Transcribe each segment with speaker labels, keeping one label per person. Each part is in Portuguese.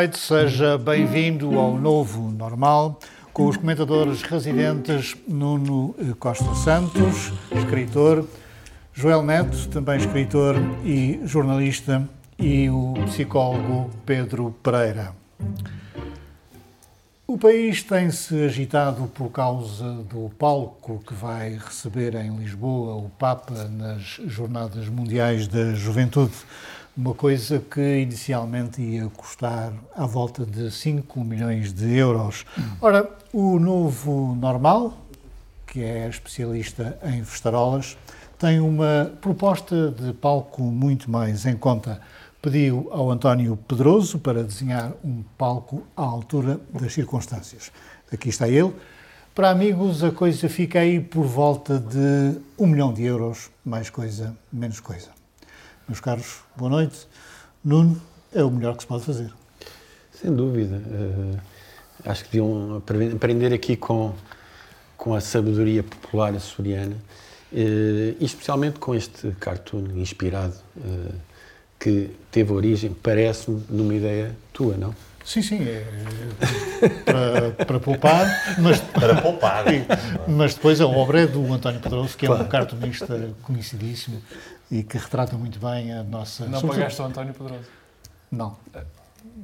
Speaker 1: Noite, seja bem-vindo ao Novo Normal, com os comentadores residentes Nuno Costa Santos, escritor, Joel Neto, também escritor e jornalista, e o psicólogo Pedro Pereira. O país tem-se agitado por causa do palco que vai receber em Lisboa o Papa nas Jornadas Mundiais da Juventude uma coisa que inicialmente ia custar à volta de 5 milhões de euros. Ora, o novo normal, que é especialista em festarolas, tem uma proposta de palco muito mais em conta. Pediu ao António Pedroso para desenhar um palco à altura das circunstâncias. Aqui está ele. Para amigos, a coisa fica aí por volta de um milhão de euros, mais coisa, menos coisa meus caros, boa noite. Nuno, é o melhor que se pode fazer.
Speaker 2: Sem dúvida. Uh, acho que deviam aprender aqui com, com a sabedoria popular açoriana, e especialmente com este cartoon inspirado, uh, que teve origem, parece-me, numa ideia tua, não?
Speaker 1: Sim, sim, é, para, para poupar, mas
Speaker 3: para poupar.
Speaker 1: mas depois a obra é do António Pedroso, que é claro. um cartunista conhecidíssimo e que retrata muito bem a nossa.
Speaker 4: Não Sobretudo... pagaste o António Pedroso?
Speaker 1: Não.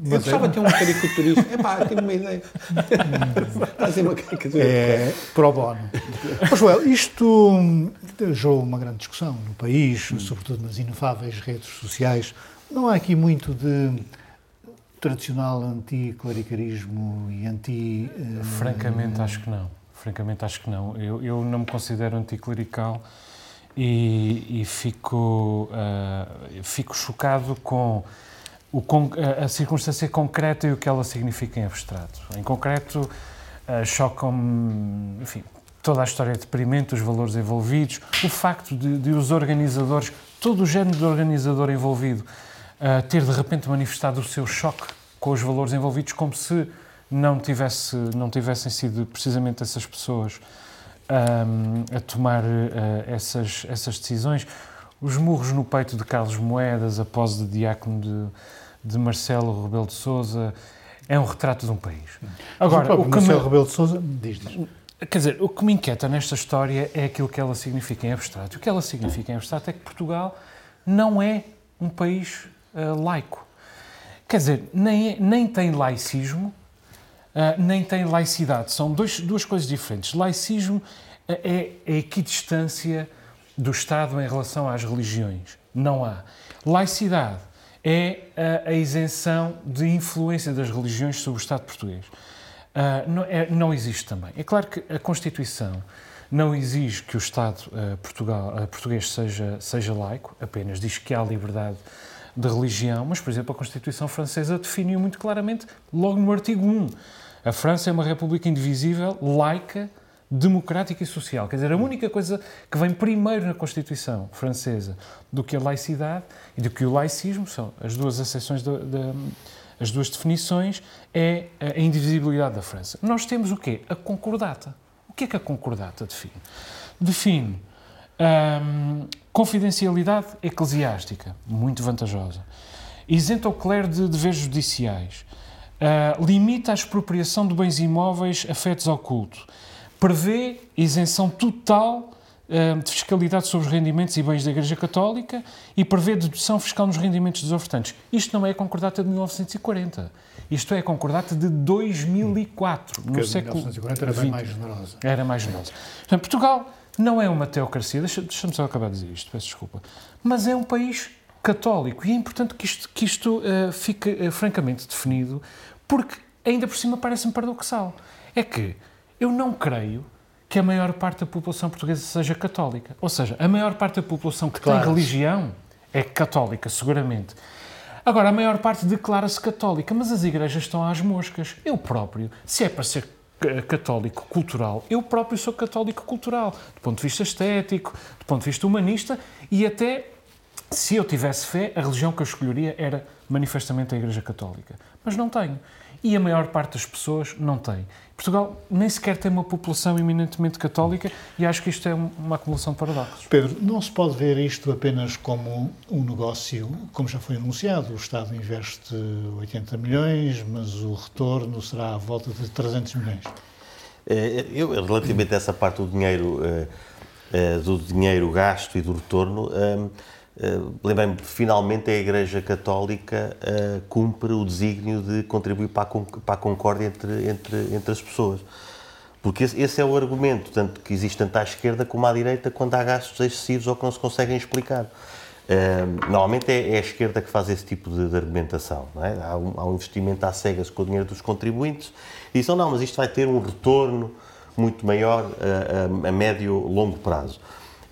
Speaker 2: Mas eu gostava é... de ter um caricaturista. Epá, tenho uma ideia. Fazer uma caricatura.
Speaker 1: É pro bono. Mas, Joel, isto gerou uma grande discussão no país, hum. sobretudo nas inefáveis redes sociais. Não há aqui muito de tradicional anticlericarismo e anti.
Speaker 4: Uh... Francamente, acho que não. Francamente, acho que não. Eu, eu não me considero anticlerical e, e fico, uh, fico chocado com, o, a circunstância concreta e o que ela significa em abstrato. Em concreto, uh, chocam-me, enfim, toda a história de deprimente, os valores envolvidos, o facto de, de os organizadores, todo o género de organizador envolvido, uh, ter de repente manifestado o seu choque com os valores envolvidos, como se não, tivesse, não tivessem sido precisamente essas pessoas um, a tomar uh, essas, essas decisões. Os murros no peito de Carlos Moedas, a pose de diácono de, de Marcelo Rebelo de Sousa, é um retrato de um país.
Speaker 1: Agora, o, o que Marcelo me... Rebelo de Sousa diz, diz.
Speaker 4: Quer dizer, o que me inquieta nesta história é aquilo que ela significa em abstrato. O que ela significa em abstrato é que Portugal não é um país uh, laico. Quer dizer, nem, é, nem tem laicismo, uh, nem tem laicidade. São dois, duas coisas diferentes. Laicismo é, é a equidistância do Estado em relação às religiões. Não há. Laicidade é a, a isenção de influência das religiões sobre o Estado português. Uh, não, é, não, existe também. É claro que a Constituição não exige que o Estado uh, Portugal, uh, português seja, seja laico, apenas diz que há liberdade de religião, mas, por exemplo, a Constituição francesa definiu muito claramente, logo no artigo 1, a França é uma república indivisível, laica, democrática e social. Quer dizer, a única coisa que vem primeiro na Constituição francesa do que a laicidade e do que o laicismo, são as duas acessões, de, de, as duas definições, é a indivisibilidade da França. Nós temos o quê? A concordata. O que é que a concordata define? Define hum, confidencialidade eclesiástica, muito vantajosa. Isenta o clero de deveres judiciais Uh, limita a expropriação de bens imóveis afetos ao culto, prevê isenção total uh, de fiscalidade sobre os rendimentos e bens da Igreja Católica e prevê dedução fiscal nos rendimentos dos ofertantes. Isto não é a concordata de 1940. Isto é a concordata de 2004,
Speaker 1: Porque no século 1940 era bem mais generosa.
Speaker 4: Era mais generosa. Portanto, Portugal não é uma teocracia, deixa-me deixa só acabar de dizer isto, peço desculpa, mas é um país católico. E é importante que isto, que isto uh, fique uh, francamente definido, porque ainda por cima parece-me paradoxal. É que eu não creio que a maior parte da população portuguesa seja católica. Ou seja, a maior parte da população que claro. tem religião é católica, seguramente. Agora, a maior parte declara-se católica, mas as igrejas estão às moscas. Eu próprio, se é para ser católico cultural, eu próprio sou católico cultural, do ponto de vista estético, do ponto de vista humanista e até se eu tivesse fé, a religião que eu escolheria era manifestamente a Igreja Católica. Mas não tenho. E a maior parte das pessoas não tem. Portugal nem sequer tem uma população eminentemente católica e acho que isto é uma acumulação de paradoxos.
Speaker 1: Pedro, não se pode ver isto apenas como um negócio, como já foi anunciado. O Estado investe 80 milhões, mas o retorno será à volta de 300 milhões.
Speaker 3: Eh, eu, relativamente a essa parte do dinheiro, eh, eh, do dinheiro gasto e do retorno, Uh, Lembrei-me, finalmente a Igreja Católica uh, cumpre o desígnio de contribuir para a, para a concórdia entre, entre, entre as pessoas. Porque esse, esse, é o argumento, tanto que existe tanto à esquerda como à direita, quando há gastos excessivos ou que não se conseguem explicar. Uh, normalmente é, é, a esquerda que faz esse tipo de, de argumentação. É? Há, um, há, um, investimento às cegas com o dinheiro dos contribuintes e dizem, não, mas isto vai ter um retorno muito maior a, a, a médio longo prazo.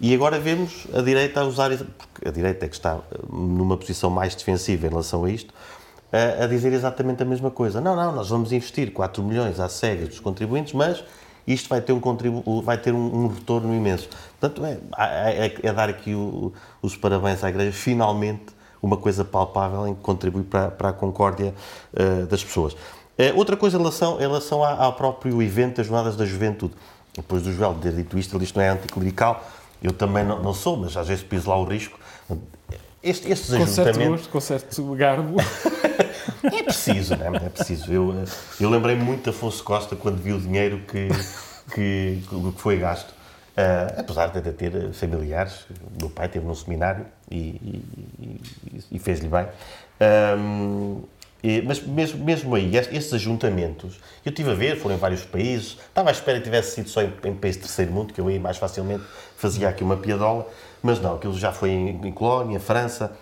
Speaker 3: E agora vemos a direita a usar, porque a direita é que está eh, numa posição mais defensiva em relação a isto, a, a dizer exatamente a mesma coisa. Não, não, nós vamos investir 4 milhões às cegas dos contribuintes, mas isto vai ter um, contribu vai ter um, um retorno imenso. Portanto, é, é, é dar aqui o, os parabéns à Igreja, finalmente uma coisa palpável em que contribui para, para a concórdia uh, das pessoas. Uh, outra coisa em relação, em relação ao próprio evento das Jornadas da Juventude. Depois do Joel ter dito isto, ele isto não é anticlerical, eu também não, não, sou, mas às vezes piso lá o risco.
Speaker 4: Este, estes com ajuntamentos. Certo gosto, com certo garbo.
Speaker 3: é preciso, não é? É preciso. Eu, eu lembrei muito de Afonso Costa quando vi o dinheiro que, que, que foi gasto. Uh, apesar de ter familiares, o meu pai esteve num seminário e, e, e fez-lhe bem. Um, e, mas mesmo, mesmo aí, estes ajuntamentos, eu estive a ver, foram em vários países, estava à espera que tivesse sido só em, em países de terceiro mundo, que eu aí mais facilmente fazia aqui uma piadola, mas não, aquilo já foi em, em Colónia, França,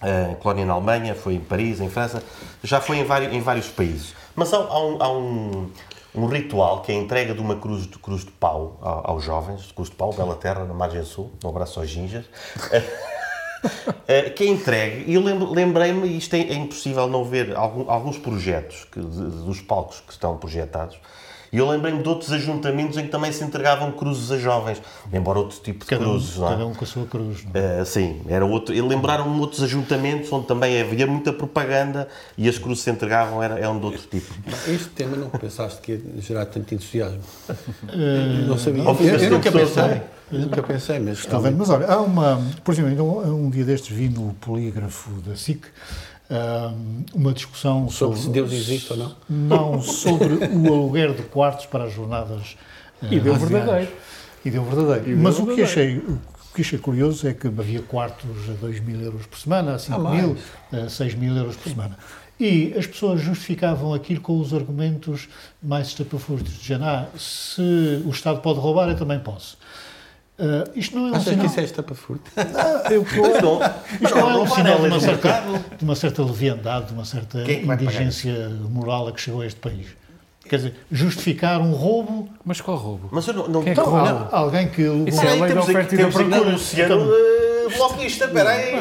Speaker 3: uh, Colónia na Alemanha, foi em Paris, em França, já foi em vários, em vários países. Mas há, há, um, há um, um, ritual que é a entrega de uma cruz de, cruz de pau aos jovens, cruz de pau, Bela Terra, na margem sul, um abraço aos ginjas. Eh, que é entregue, e eu lembrei-me, isto é, é, impossível não ver algum, alguns projetos que, de, dos palcos que estão projetados, e eu lembrei-me de outros ajuntamentos em que também se entregavam cruzes a jovens, embora outro tipo de
Speaker 1: cada
Speaker 3: cruzes,
Speaker 1: um,
Speaker 3: não é?
Speaker 1: Cada um com a sua cruz, não
Speaker 3: é? Uh, sim, era outro. E lembraram-me outros ajuntamentos onde também havia muita propaganda e as cruzes se entregavam, era, eram de outro tipo.
Speaker 2: Este tema não pensaste que ia gerar tanto entusiasmo? Uh,
Speaker 1: não
Speaker 2: sabia. Eu, eu, eu nunca pensei. Eu nunca pensei, mas.
Speaker 1: Está bem, mas olha, há uma. Por exemplo, um, um dia destes vi no polígrafo da SIC uma discussão
Speaker 2: sobre, sobre se Deus existe ou não?
Speaker 1: Não, sobre o aluguer de quartos para as jornadas
Speaker 4: E deu verdadeiro.
Speaker 1: E deu verdadeiro. E Mas deu o, que achei, o que achei curioso é que havia quartos a 2 mil euros por semana, a 5 ah, mil, a 6 mil euros por semana. E as pessoas justificavam aquilo com os argumentos mais estapafúrdios, dizendo, ah, se o Estado pode roubar, eu também posso.
Speaker 2: Uh, isto não é um Achas sinal... que isso é estapafurto?
Speaker 1: Ah, eu, não. Isto não é um sinal de uma, certa, de uma certa leviandade, de uma certa é indigência moral a que chegou a este país. Quer dizer, justificar um roubo...
Speaker 4: Mas qual roubo?
Speaker 3: Mas eu não... não...
Speaker 1: Quem é que então, rouba? Alguém que...
Speaker 4: Isso é a lei da oferta e da procura.
Speaker 3: Luciano, então, bloquista, peraí,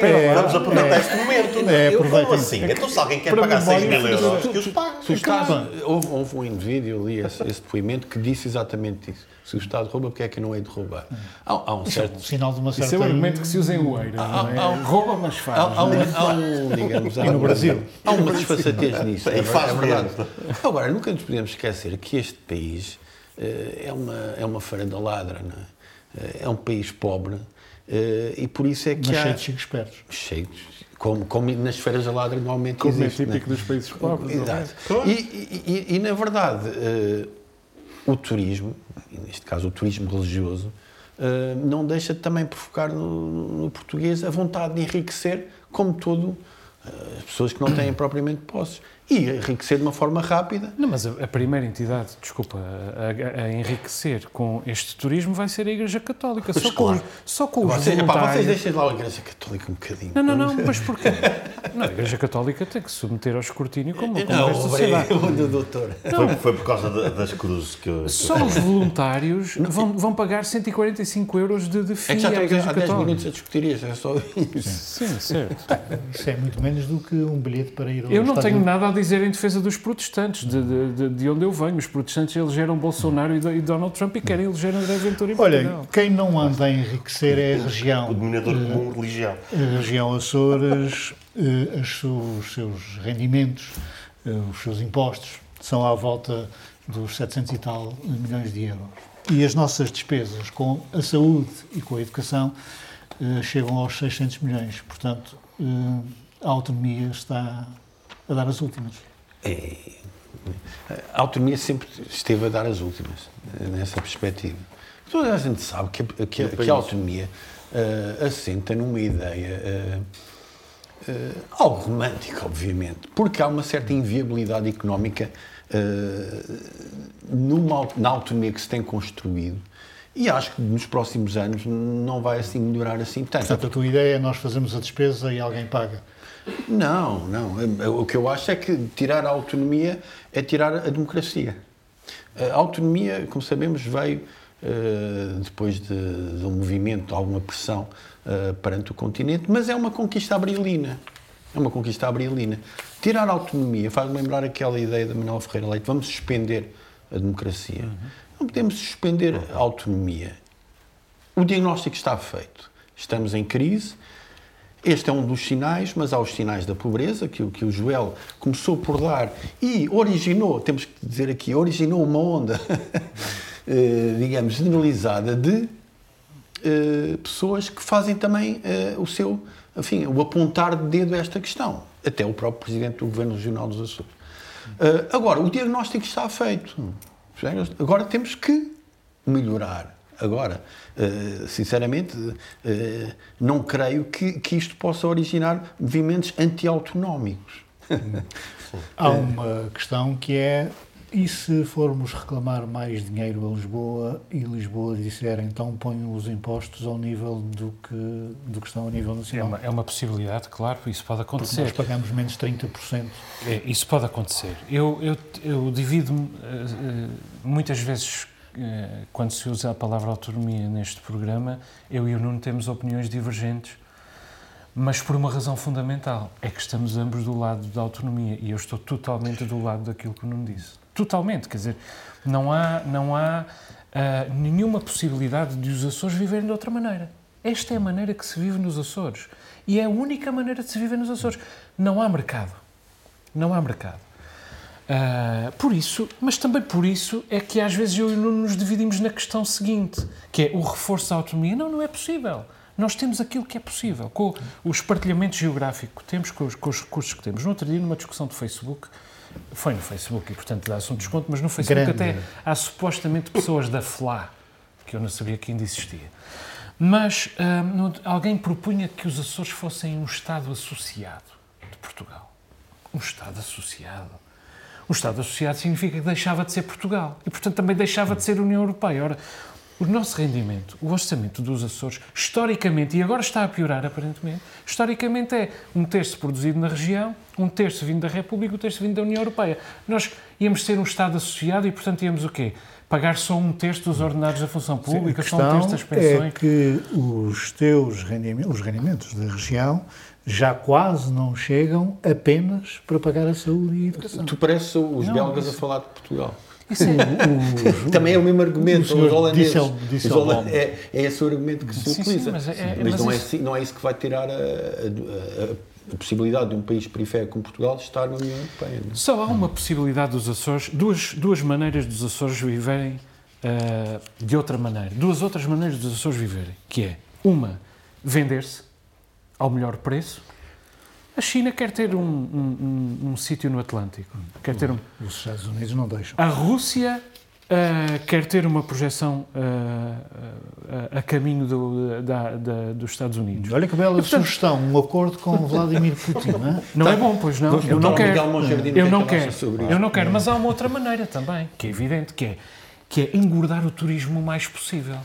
Speaker 3: peraí. Vamos aproveitar este momento. É, eu, como assim? Então se alguém quer pagar 6 mil euros, que os pague.
Speaker 2: Houve um indivíduo, eu li esse depoimento, que disse exatamente isso se o Estado rouba, porque é que não é de roubar? Há, há um certo... É um
Speaker 1: sinal de uma certa...
Speaker 4: Isso é um argumento que se usa em Oeira, não é? Rouba, mas faz.
Speaker 2: Há, há, um, há um, digamos...
Speaker 1: Há, e no Brasil?
Speaker 2: Há uma desfaçatez nisso.
Speaker 3: É, faz é verdade.
Speaker 2: Agora, nunca nos podemos esquecer que este país uh, é uma, é uma farandaladra, não é? Uh, é um país pobre uh, e por isso é que
Speaker 1: Mas
Speaker 2: há...
Speaker 1: cheio de chicos espertos.
Speaker 2: Cheio como, como nas esferas da ladra normalmente
Speaker 4: como
Speaker 2: é existe.
Speaker 4: Como é típico dos países pobres.
Speaker 2: Exato. E, e, e, e, na verdade, o turismo, neste caso o turismo religioso, eh, não deixa de também provocar no, no português a vontade de enriquecer, como todo eh, as pessoas que não têm propriamente posses e enriquecer de uma forma rápida.
Speaker 4: Não, mas a, a primeira entidade, desculpa, a, a, a, enriquecer com este turismo vai ser a Igreja Católica. Pois só, claro. com, só com os vocês, voluntários...
Speaker 2: vocês deixem lá a Igreja Católica um bocadinho.
Speaker 4: Não, não, não, mas porquê? Não, a Igreja Católica tem que se submeter ao escrutínio como, como não, esta sociedade.
Speaker 2: Não, doutor.
Speaker 3: Foi, foi por causa de, das cruzes que eu...
Speaker 4: Só os voluntários vão, vão pagar 145 euros de, de FII
Speaker 2: é que já à Igreja há 10 minutos a discutir isso, é só isso.
Speaker 4: Sim, certo.
Speaker 1: Isso é muito menos do que um bilhete para ir ao
Speaker 4: Eu não
Speaker 1: estádio.
Speaker 4: tenho nada a dizer em defesa dos protestantes, de, de- de- de onde eu venho. Os protestantes elegeram Bolsonaro e, e Donald Trump e querem eleger André Ventura em
Speaker 1: Olha,
Speaker 4: Portugal.
Speaker 1: quem não anda a enriquecer é a
Speaker 3: O
Speaker 1: região.
Speaker 3: dominador comum religião.
Speaker 1: A região Açores, eh, os seus rendimentos, eh, os seus impostos, são à volta dos 700 e tal milhões de euros. E as nossas despesas com a saúde e com a educação eh, chegam aos 600 milhões. Portanto, eh, a autonomia está a dar as últimas.
Speaker 2: É, a autonomia sempre esteve a dar as últimas, nessa perspectiva. Toda a gente sabe que, a- que, que a autonomia eh, assenta numa ideia eh, eh, algo romântica, obviamente, porque há uma certa inviabilidade económica eh, numa, na autonomia que se tem construído e acho que nos próximos anos não vai assim melhorar assim tanto.
Speaker 1: Portanto, a tua ideia é nós fazermos a despesa e alguém paga.
Speaker 2: Não, não. O que eu acho é que tirar a autonomia é tirar a democracia. A autonomia, como sabemos, veio eh, depois de, de um movimento, de alguma pressão eh, perante o continente, mas é uma conquista abrilina. É uma conquista abrilina. Tirar a autonomia faz-me lembrar aquela ideia da Manuel Ferreira Leite: vamos suspender a democracia. Não podemos suspender a autonomia. O diagnóstico está feito. Estamos em crise. Este é um dos sinais, mas há os sinais da pobreza, que, que o Joel começou por dar e originou, temos que dizer aqui, originou uma onda, eh, digamos, generalizada de eh, pessoas que fazem também eh, o seu, enfim, o apontar de dedo a esta questão. Até o próprio Presidente do Governo Regional dos Açores. Agora, o diagnóstico está feito. Agora temos que melhorar. Agora, eh, sinceramente, eh, não creio que, que isto possa originar movimentos anti-autonómicos.
Speaker 1: Há uma questão que é: e se formos reclamar mais dinheiro a Lisboa e Lisboa disser então ponham os impostos ao nível do que, do que estão a nível
Speaker 4: É
Speaker 1: nacional?
Speaker 4: uma, é uma possibilidade, claro, isso pode
Speaker 1: Porque nós
Speaker 4: acontecer.
Speaker 1: pagamos menos 30%.
Speaker 4: É, isso pode acontecer. Eu, eu, eu divido-me eh, eh, muitas vezes, eh, quando se usa a palavra autonomia neste programa, eu e o Nuno temos opiniões divergentes, mas por uma razão fundamental: é que estamos ambos do lado da autonomia e eu estou totalmente do lado daquilo que o Nuno disse. Totalmente, quer dizer, não há, não há ah, nenhuma possibilidade de os Açores viverem de outra maneira. Esta é a maneira que se vive nos Açores. E é a única maneira de se viver nos Açores. Não há mercado. Não há mercado. Ah, por isso, mas também por isso é que às vezes eu e o Nuno nos dividimos na questão seguinte, que é o reforço da autonomia. Não, não é possível. Nós temos aquilo que é possível, com o espartilhamento geográfico que temos, com os, com os recursos que temos. No outro dia, numa discussão do Facebook, foi no Facebook e, portanto, dá-se um desconto, mas no Facebook
Speaker 1: Grande.
Speaker 4: até há supostamente pessoas da FLA, que eu não sabia que ainda existia. Mas no- alguém propunha que os Açores fossem um Estado associado de Portugal. Um Estado associado. Um Estado associado significa que deixava de ser Portugal e, portanto, também deixava de ser União Europeia. Ora, o nosso rendimento, o orçamento dos Açores, historicamente, e agora está a piorar aparentemente, historicamente é um terço produzido na região, um terço vindo da República, um terço vindo da União Europeia. Nós íamos ser um Estado associado e, portanto, íamos o quê? Pagar só um terço dos ordenados da função pública,
Speaker 1: a
Speaker 4: só um terço das pensões.
Speaker 1: é que os teus rendimentos, os rendimentos da região já quase não chegam apenas para pagar a saúde e a educação.
Speaker 2: Tu pareces os
Speaker 4: Não,
Speaker 2: belgas
Speaker 4: isso-
Speaker 2: a falar de Portugal.
Speaker 4: Isso é,
Speaker 2: Também é o mesmo argumento,
Speaker 1: o senhor
Speaker 2: os holandeses.
Speaker 1: Dissel- Dissel-
Speaker 2: Os holan- é, é esse o argumento que se
Speaker 4: Sim, sim,
Speaker 2: utiliza.
Speaker 4: mas é- é-
Speaker 2: mas
Speaker 4: mas
Speaker 2: não, é,
Speaker 4: isso-
Speaker 2: assim- não é isso que vai tirar a, a- a- a possibilidade de um país periférico como Portugal de estar na União Europeia. não é?
Speaker 4: Só há uma possibilidade dos Açores, duas, duas maneiras dos Açores viverem ah, de outra maneira. Duas outras maneiras dos Açores viverem, que é, uma, vender-se ao melhor preço. A China quer ter um, um, um- um sítio no Atlântico, quer ter um,
Speaker 1: Os Estados Unidos não deixam.
Speaker 4: a Rússia ah, quer ter uma projeção ah, ah, a caminho do- da- da- dos Estados Unidos.
Speaker 1: Olha que bela
Speaker 4: portanto-
Speaker 1: sugestão, um acordo com Vladimir Putin, não é?
Speaker 4: Não é bom, pois não. Eu não quero.
Speaker 2: Que
Speaker 4: Eu
Speaker 2: é
Speaker 4: não quero.
Speaker 2: sobre
Speaker 4: Eu não quero. Mas há uma outra maneira também, que é evidente, que é, que é engordar o turismo o mais possível.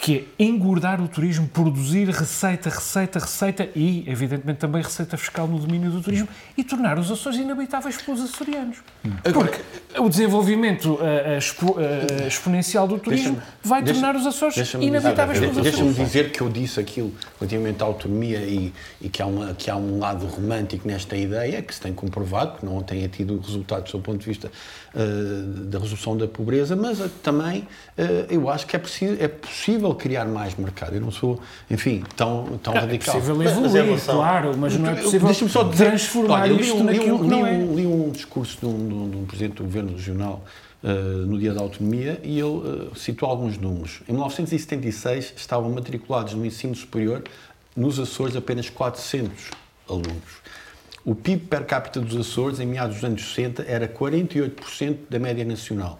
Speaker 4: Que é engordar o turismo, produzir receita, receita, receita e, evidentemente, também receita fiscal no domínio do turismo e tornar os Açores inabitáveis pelos açorianos. Porque o desenvolvimento uh, expo, uh, exponencial do turismo vai tornar os Açores inabitáveis pelos
Speaker 2: Açores. Deixa-me dizer que eu disse aquilo relativamente à autonomia e, e que, há uma, que há um lado romântico nesta ideia, que se tem comprovado, que não tenha tido resultados do ponto de vista da resolução da pobreza, mas também eu acho que é, preciso, é possível criar mais mercado. Eu não sou, enfim, tão, tão
Speaker 4: é
Speaker 2: radical.
Speaker 4: É possível evoluir, mas, claro, mas não é possível só transformar olha, isto li, naquilo li, que não é.
Speaker 2: Um, li um discurso de um, de um, de um presidente do governo regional Uh, no dia da autonomia e ele uh, citou alguns números. Em 1976 estavam matriculados no ensino superior nos Açores apenas 400 alunos. O PIB per capita dos Açores em meados dos anos 60 era 48% da média nacional.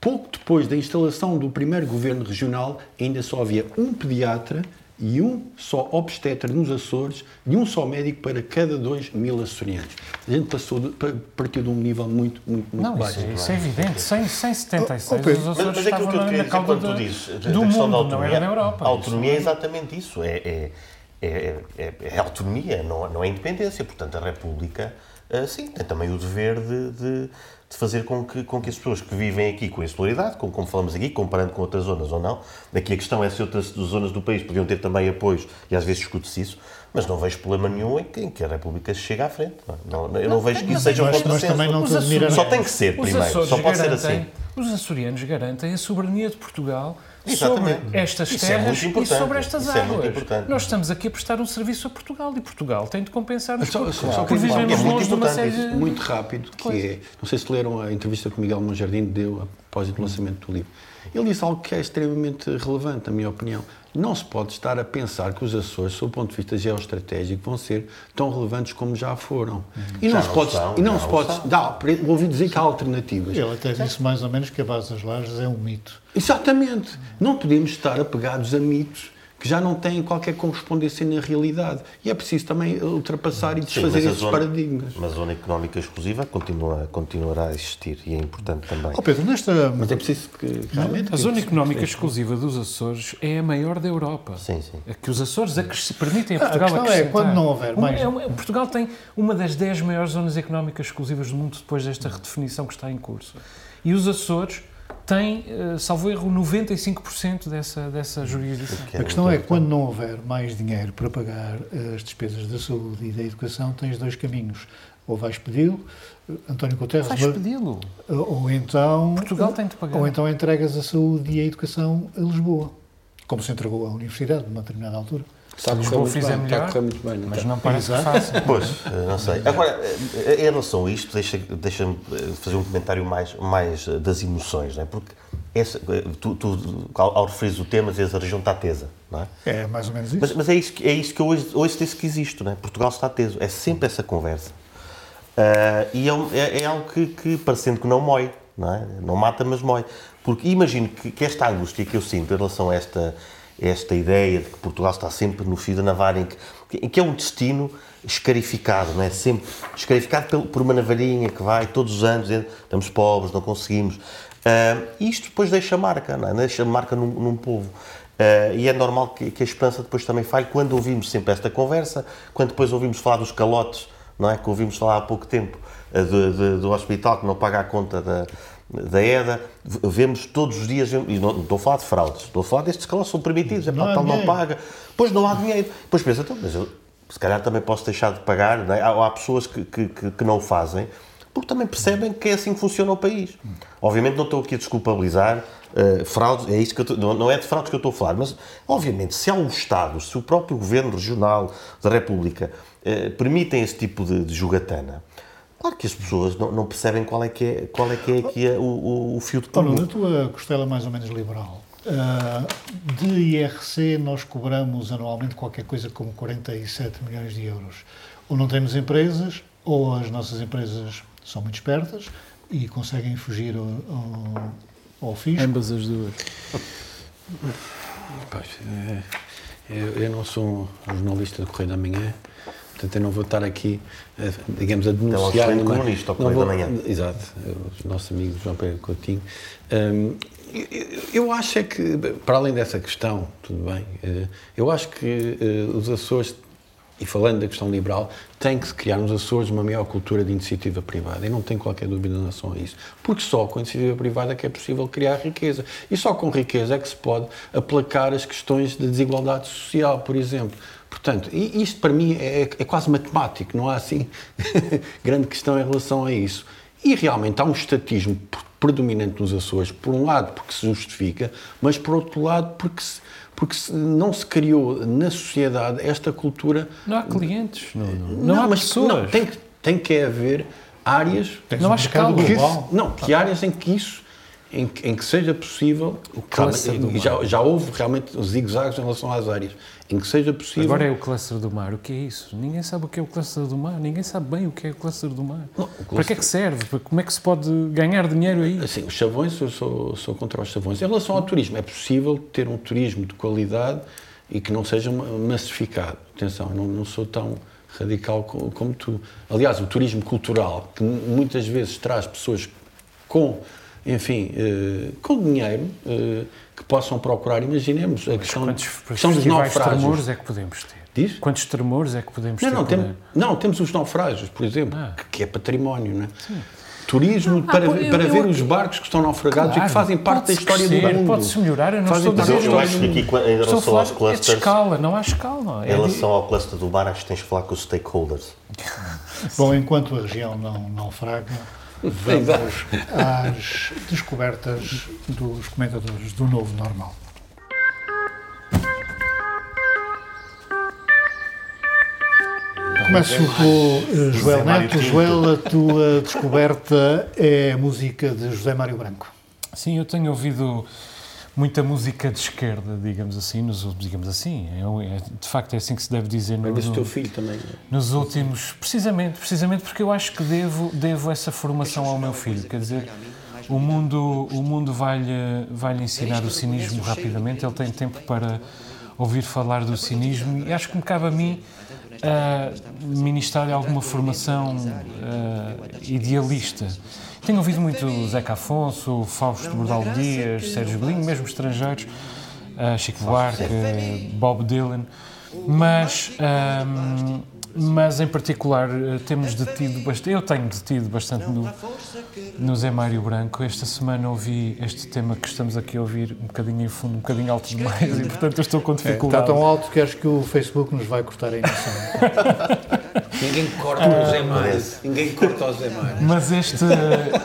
Speaker 2: Pouco depois da instalação do primeiro governo regional, ainda só havia um pediatra e um só obstetra nos Açores e um só médico para cada dois mil açorianos. A gente passou de, partiu de um nível muito, muito, muito
Speaker 4: não,
Speaker 2: baixo.
Speaker 4: Isso, isso é evidente. Sem, sem 76, oh, os Açores mas, mas estavam na, na cauda do, dizes, do mundo, não era na Europa.
Speaker 3: A autonomia é exatamente isso. É, é, é, é, é autonomia, não, não é independência. Portanto, a República, sim, tem também o dever de, de de fazer com que, com que as pessoas que vivem aqui com insularidade, como, como falamos aqui, comparando com outras zonas ou não, daqui a questão é se outras zonas do país podiam ter também apoios, e às vezes discute-se isso, mas não vejo problema nenhum em que, em que a República chegue à frente. Não, não, eu não, não vejo que isso seja um contrassenso. Só tem que ser, primeiro. Só pode ser assim.
Speaker 4: Os açorianos garantem a soberania de Portugal Exatamente. sobre estas Isso é terras é e sobre estas Isso é águas. É Nós estamos aqui a prestar um serviço a Portugal e Portugal tem de compensar-nos
Speaker 2: só, só, só por vivemos é longe de uma série... De... Muito rápido, que é... Não sei se leram a entrevista que o Miguel Monjardim deu após o lançamento do livro. Ele disse algo que é extremamente relevante, na minha opinião. Não se pode estar a pensar que os Açores, do ponto de vista geoestratégico, vão ser tão relevantes como já foram. E não, se pode, são, e não se pode. Dá, ouvi dizer que há alternativas.
Speaker 1: Ele até disse mais ou menos que a base das lajes é um mito.
Speaker 2: Exatamente. Não podemos estar apegados a mitos que já não têm qualquer correspondência na realidade. E é preciso também ultrapassar e desfazer Sim, esses zona, paradigmas.
Speaker 3: Mas a zona económica exclusiva continua, continuará a existir e é importante também.
Speaker 1: Oh Pedro, nesta...
Speaker 2: Mas é preciso que
Speaker 4: realmente... A zona económica exclusiva dos Açores é a maior da Europa.
Speaker 3: Sim, sim.
Speaker 4: É que os Açores é que permitem a Portugal
Speaker 1: ah, a é quando não houver mais...
Speaker 4: Uma, é Portugal tem uma das 10 maiores zonas económicas exclusivas do mundo depois desta redefinição que está em curso. E os Açores tem, uh, salvo erro, 95% dessa, dessa jurisdição.
Speaker 1: A questão é que quando não houver mais dinheiro para pagar eh, as despesas da saúde e da educação, tens dois caminhos. Ou vais pedi-lo, eh, António Guterres...
Speaker 4: Vais pedi-lo.
Speaker 1: Ou então...
Speaker 4: Portugal tem de pagar.
Speaker 1: Ou então entregas a saúde e a educação a Lisboa, como se entregou à Universidade numa determinada altura.
Speaker 2: Está a correr muito, bem, está a correr muito bem.
Speaker 4: Não mas está? não parece fácil.
Speaker 3: Pois, não sei. Agora, em relação a isto, deixa-me deixa fazer um comentário mais, mais das emoções, não é? Porque essa, tu, tu, ao, ao referir o tema, dizes a região está tesa, não é?
Speaker 1: É mais ou menos isso.
Speaker 3: Mas, mas é, isso, é isso que eu hoje, hoje disse que existe, não é? Portugal está teso. É sempre essa conversa. Uh, e é, é, é, algo que, que, parecendo que não mói, não é? Não mata, mas mói. Porque imagino que, que esta angústia que eu sinto em relação a esta esta ideia de que Portugal está sempre no fio da navalha, em que, em que é um destino escarificado, não é? Sempre escarificado por uma navalhinha que vai todos os anos, estamos pobres, não conseguimos. Uh, isto depois deixa marca, não é? Deixa marca num, num povo. Uh, e é normal que, que, a esperança depois também falhe quando ouvimos sempre esta conversa, quando depois ouvimos falar dos calotes, não é? Que ouvimos falar há pouco tempo uh, de, de, do hospital que não paga a conta da, da EDA, vemos todos os dias, e não, não estou a falar de fraudes, estou a falar destes que são permitidos, é para tal não paga, pois não há dinheiro. Depois pensa, então, mas eu se calhar também posso deixar de pagar, não é? há, há, pessoas que, que, que, não o fazem, porque também percebem que é assim que funciona o país. Obviamente não estou aqui a desculpabilizar uh, fraudes, é isso que estou, não, não é de fraudes que eu estou a falar, mas obviamente se há um Estado, se o próprio Governo Regional da República uh, permitem esse tipo de, de jogatana, Claro que as pessoas não, não, percebem qual é que é, qual é, que é aqui o, o, o fio de
Speaker 1: pano. na tua costela mais ou menos liberal, uh, de IRC nós cobramos anualmente qualquer coisa como 47 milhões de euros. Ou não temos empresas, ou as nossas empresas são muito espertas e conseguem fugir ao, ao, ao fisco.
Speaker 4: Ambas as duas.
Speaker 2: Pois, é, eu, eu, não sou um jornalista do Correio da Manhã, Portanto, eu não vou estar aqui, eh, digamos, a
Speaker 3: um
Speaker 2: denunciar.
Speaker 3: excelente
Speaker 2: numa-
Speaker 3: comunista ao
Speaker 2: não vou-
Speaker 3: da Manhã.
Speaker 2: Exato, os nossos amigos João Pedro Coutinho. Eu- eu- eu acho é que, para além dessa questão, tudo bem, eh, eu acho que eh, os Açores, e falando da questão liberal, tem que se criar nos Açores uma maior cultura de iniciativa privada. E não tenho qualquer dúvida em relação a isso. Porque só com a iniciativa privada é que é possível criar riqueza. E só com riqueza é que se pode aplacar as questões de desigualdade social, por exemplo. Portanto, isto para mim é, é quase matemático, não há assim grande questão em relação a isso. E realmente há um estatismo predominante nos Açores, por um lado porque se justifica, mas por outro lado porque, se- porque se- não se criou na sociedade esta cultura.
Speaker 4: Não há clientes, não, não, não há
Speaker 2: mas
Speaker 4: pessoas.
Speaker 2: Não, tem, que- tem que haver áreas.
Speaker 4: Não há escala
Speaker 1: global.
Speaker 2: não, que áreas em que isso. Em que, em que seja possível, o
Speaker 4: Cluster do
Speaker 2: e já,
Speaker 4: mar.
Speaker 2: já houve realmente zigue-zagues em relação às áreas, em que seja possível.
Speaker 4: Agora é o cluster do mar. O que é isso? Ninguém sabe o que é o cluster do mar. Ninguém sabe bem o que é o cluster do mar.
Speaker 2: Não, o
Speaker 4: Para
Speaker 2: cluster-
Speaker 4: que é que serve? Como é que se pode ganhar dinheiro aí?
Speaker 2: Assim, os chavões, eu sou, sou contra os chavões. Em relação ao turismo, é possível ter um turismo de qualidade e que não seja ma- massificado. Atenção, não, não sou tão radical co- como tu. Aliás, o turismo cultural, que mu- muitas vezes traz pessoas com, enfim, eh, com dinheiro, eh, que possam procurar, imaginemos, a questão,
Speaker 4: Quantos
Speaker 2: questão dos naufrágios.
Speaker 4: tremores é que podemos ter?
Speaker 2: Diz?
Speaker 4: Quantos tremores é que podemos
Speaker 2: Não,
Speaker 4: ter?
Speaker 2: não, tem- não, temos os naufrágios, por exemplo,
Speaker 4: Ah.
Speaker 2: que, que é património, não é? Turismo
Speaker 4: Ah,
Speaker 2: para,
Speaker 4: eu-
Speaker 2: para
Speaker 4: eu-
Speaker 2: ver os barcos que estão naufragados e
Speaker 4: Claro,
Speaker 2: que fazem parte da história
Speaker 4: crescer,
Speaker 2: do mundo.
Speaker 4: Pode-se melhorar, eu não
Speaker 2: Fazem
Speaker 4: estou a dizer...
Speaker 3: Mas eu acho que aqui, em relação
Speaker 4: falar
Speaker 3: aos
Speaker 4: é de
Speaker 3: clusters,
Speaker 4: escala, não há escala.
Speaker 3: Em
Speaker 4: É de-
Speaker 3: relação ao cluster do mar, acho que tens de falar com os stakeholders.
Speaker 1: Bom, enquanto a região não naufraga, vamos às descobertas dos comentadores do novo normal. Começo pelo eh, Joel Neto. Joel, a tua descoberta é a música de José Mário Branco.
Speaker 4: Sim, eu tenho ouvido muita música de esquerda, digamos assim, nos, digamos assim, é, é- de facto é assim que se deve dizer no,
Speaker 2: o
Speaker 4: no-
Speaker 2: teu filho também.
Speaker 4: nos últimos, precisamente, precisamente porque eu acho que devo, devo essa formação ao meu filho, quer dizer, o mundo, o mundo vai-lhe vai ensinar o cinismo rapidamente, ele tem tempo para ouvir falar do cinismo e acho que me cabe a mim ah, ministrar-lhe alguma formação ah, idealista. Tenho ouvido muito Zeca Afonso, Fausto Bordal Dias, Sérgio Godinho, mesmo estrangeiros, ah, Chico Buarque, Bob Dylan, mas, ahm, mas em particular eh, temos detido bastante, eu tenho detido bastante no, no Zé Mário Branco. Esta semana ouvi este tema que estamos aqui a ouvir um bocadinho em fundo, um bocadinho alto demais e portanto eu estou com
Speaker 1: É, Está
Speaker 4: dificuldade.
Speaker 1: tão alto que acho que o Facebook nos vai cortar a emissão.
Speaker 2: Ninguém corta o Zé Mário. Ninguém corta o Zé Mário.
Speaker 4: Mas este,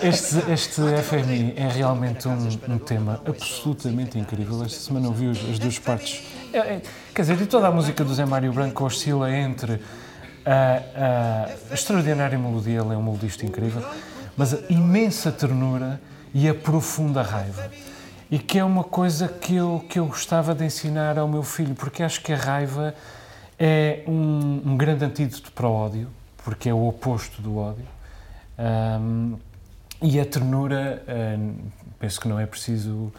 Speaker 4: este, este FMI é realmente um, um tema absolutamente incrível. Esta semana ouvi os- as duas partes. É, é, quer dizer, e toda a música do Zé Mário Branco oscila entre a, a extraordinária melodia, ele é um melodista incrível, mas a imensa ternura e a profunda raiva. E que é uma coisa que eu, que eu gostava de ensinar ao meu filho, porque acho que a raiva é um, um grande antídoto para o ódio, porque é o oposto do ódio. Ahm, e a ternura, ahm, penso que não é preciso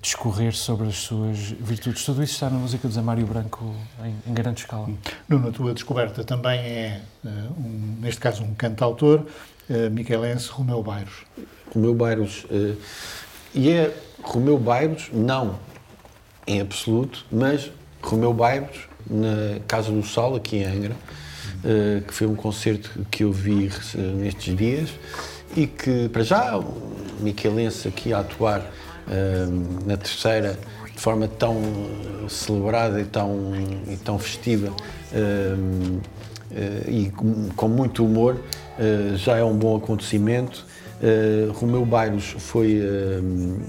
Speaker 4: discorrer sobre as suas virtudes. Tudo isso está na música de Zé Mário Branco em, em grande escala.
Speaker 1: Nuno, a tua descoberta também é, eh, um, neste caso, um cantautor, uh, miquelense, Romeu Bairros.
Speaker 2: Romeu Bairros. eh, e é Romeu Bairros, não em absoluto, mas Romeu Bairros, na Casa do Sal, aqui em Angra, eh, que foi um concerto que eu vi eh, nestes dias e que, para já, um miquelense aqui a atuar eh, na terceira de forma tão eh, celebrada e tão, e tão festiva eh, eh, e com, muito humor, eh, já é um bom acontecimento. Uh, Romeu Bairros foi,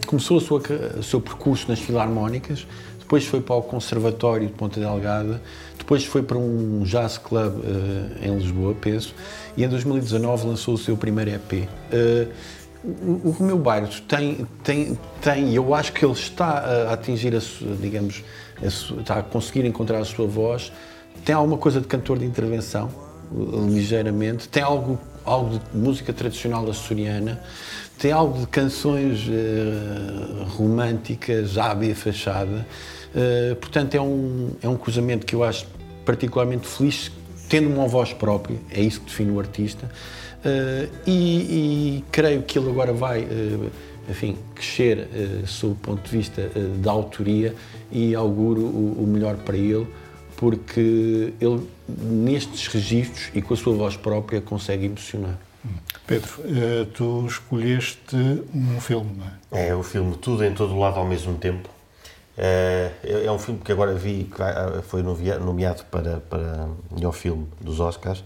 Speaker 2: começou a sua, o seu percurso nas filarmónicas, depois foi para o Conservatório de Ponta Delgada, depois foi para um jazz club uh, em Lisboa, penso, e em 2019 lançou o seu primeiro EP. Uh, o, Romeu Bairros tem, tem, tem, eu acho que ele está a atingir, a digamos, a está a conseguir encontrar a sua voz, tem alguma coisa de cantor de intervenção, ligeiramente, tem algo, algo de música tradicional açoriana, tem algo de canções eh, românticas, ave fachada. Eh, portanto, é um, é um cruzamento que eu acho particularmente feliz tendo uma voz própria, é isso que define o artista, uh, e, e, creio que ele agora vai, uh, enfim, crescer uh, sob o ponto de vista da autoria e auguro o, o, melhor para ele, porque ele, nestes registros e com a sua voz própria, consegue emocionar.
Speaker 1: Pedro, tu escolheste um filme, não
Speaker 3: é? É, o filme Tudo em Todo Lado ao mesmo tempo. É, é um filme que agora vi que foi nomeado para, para melhor filme dos Oscars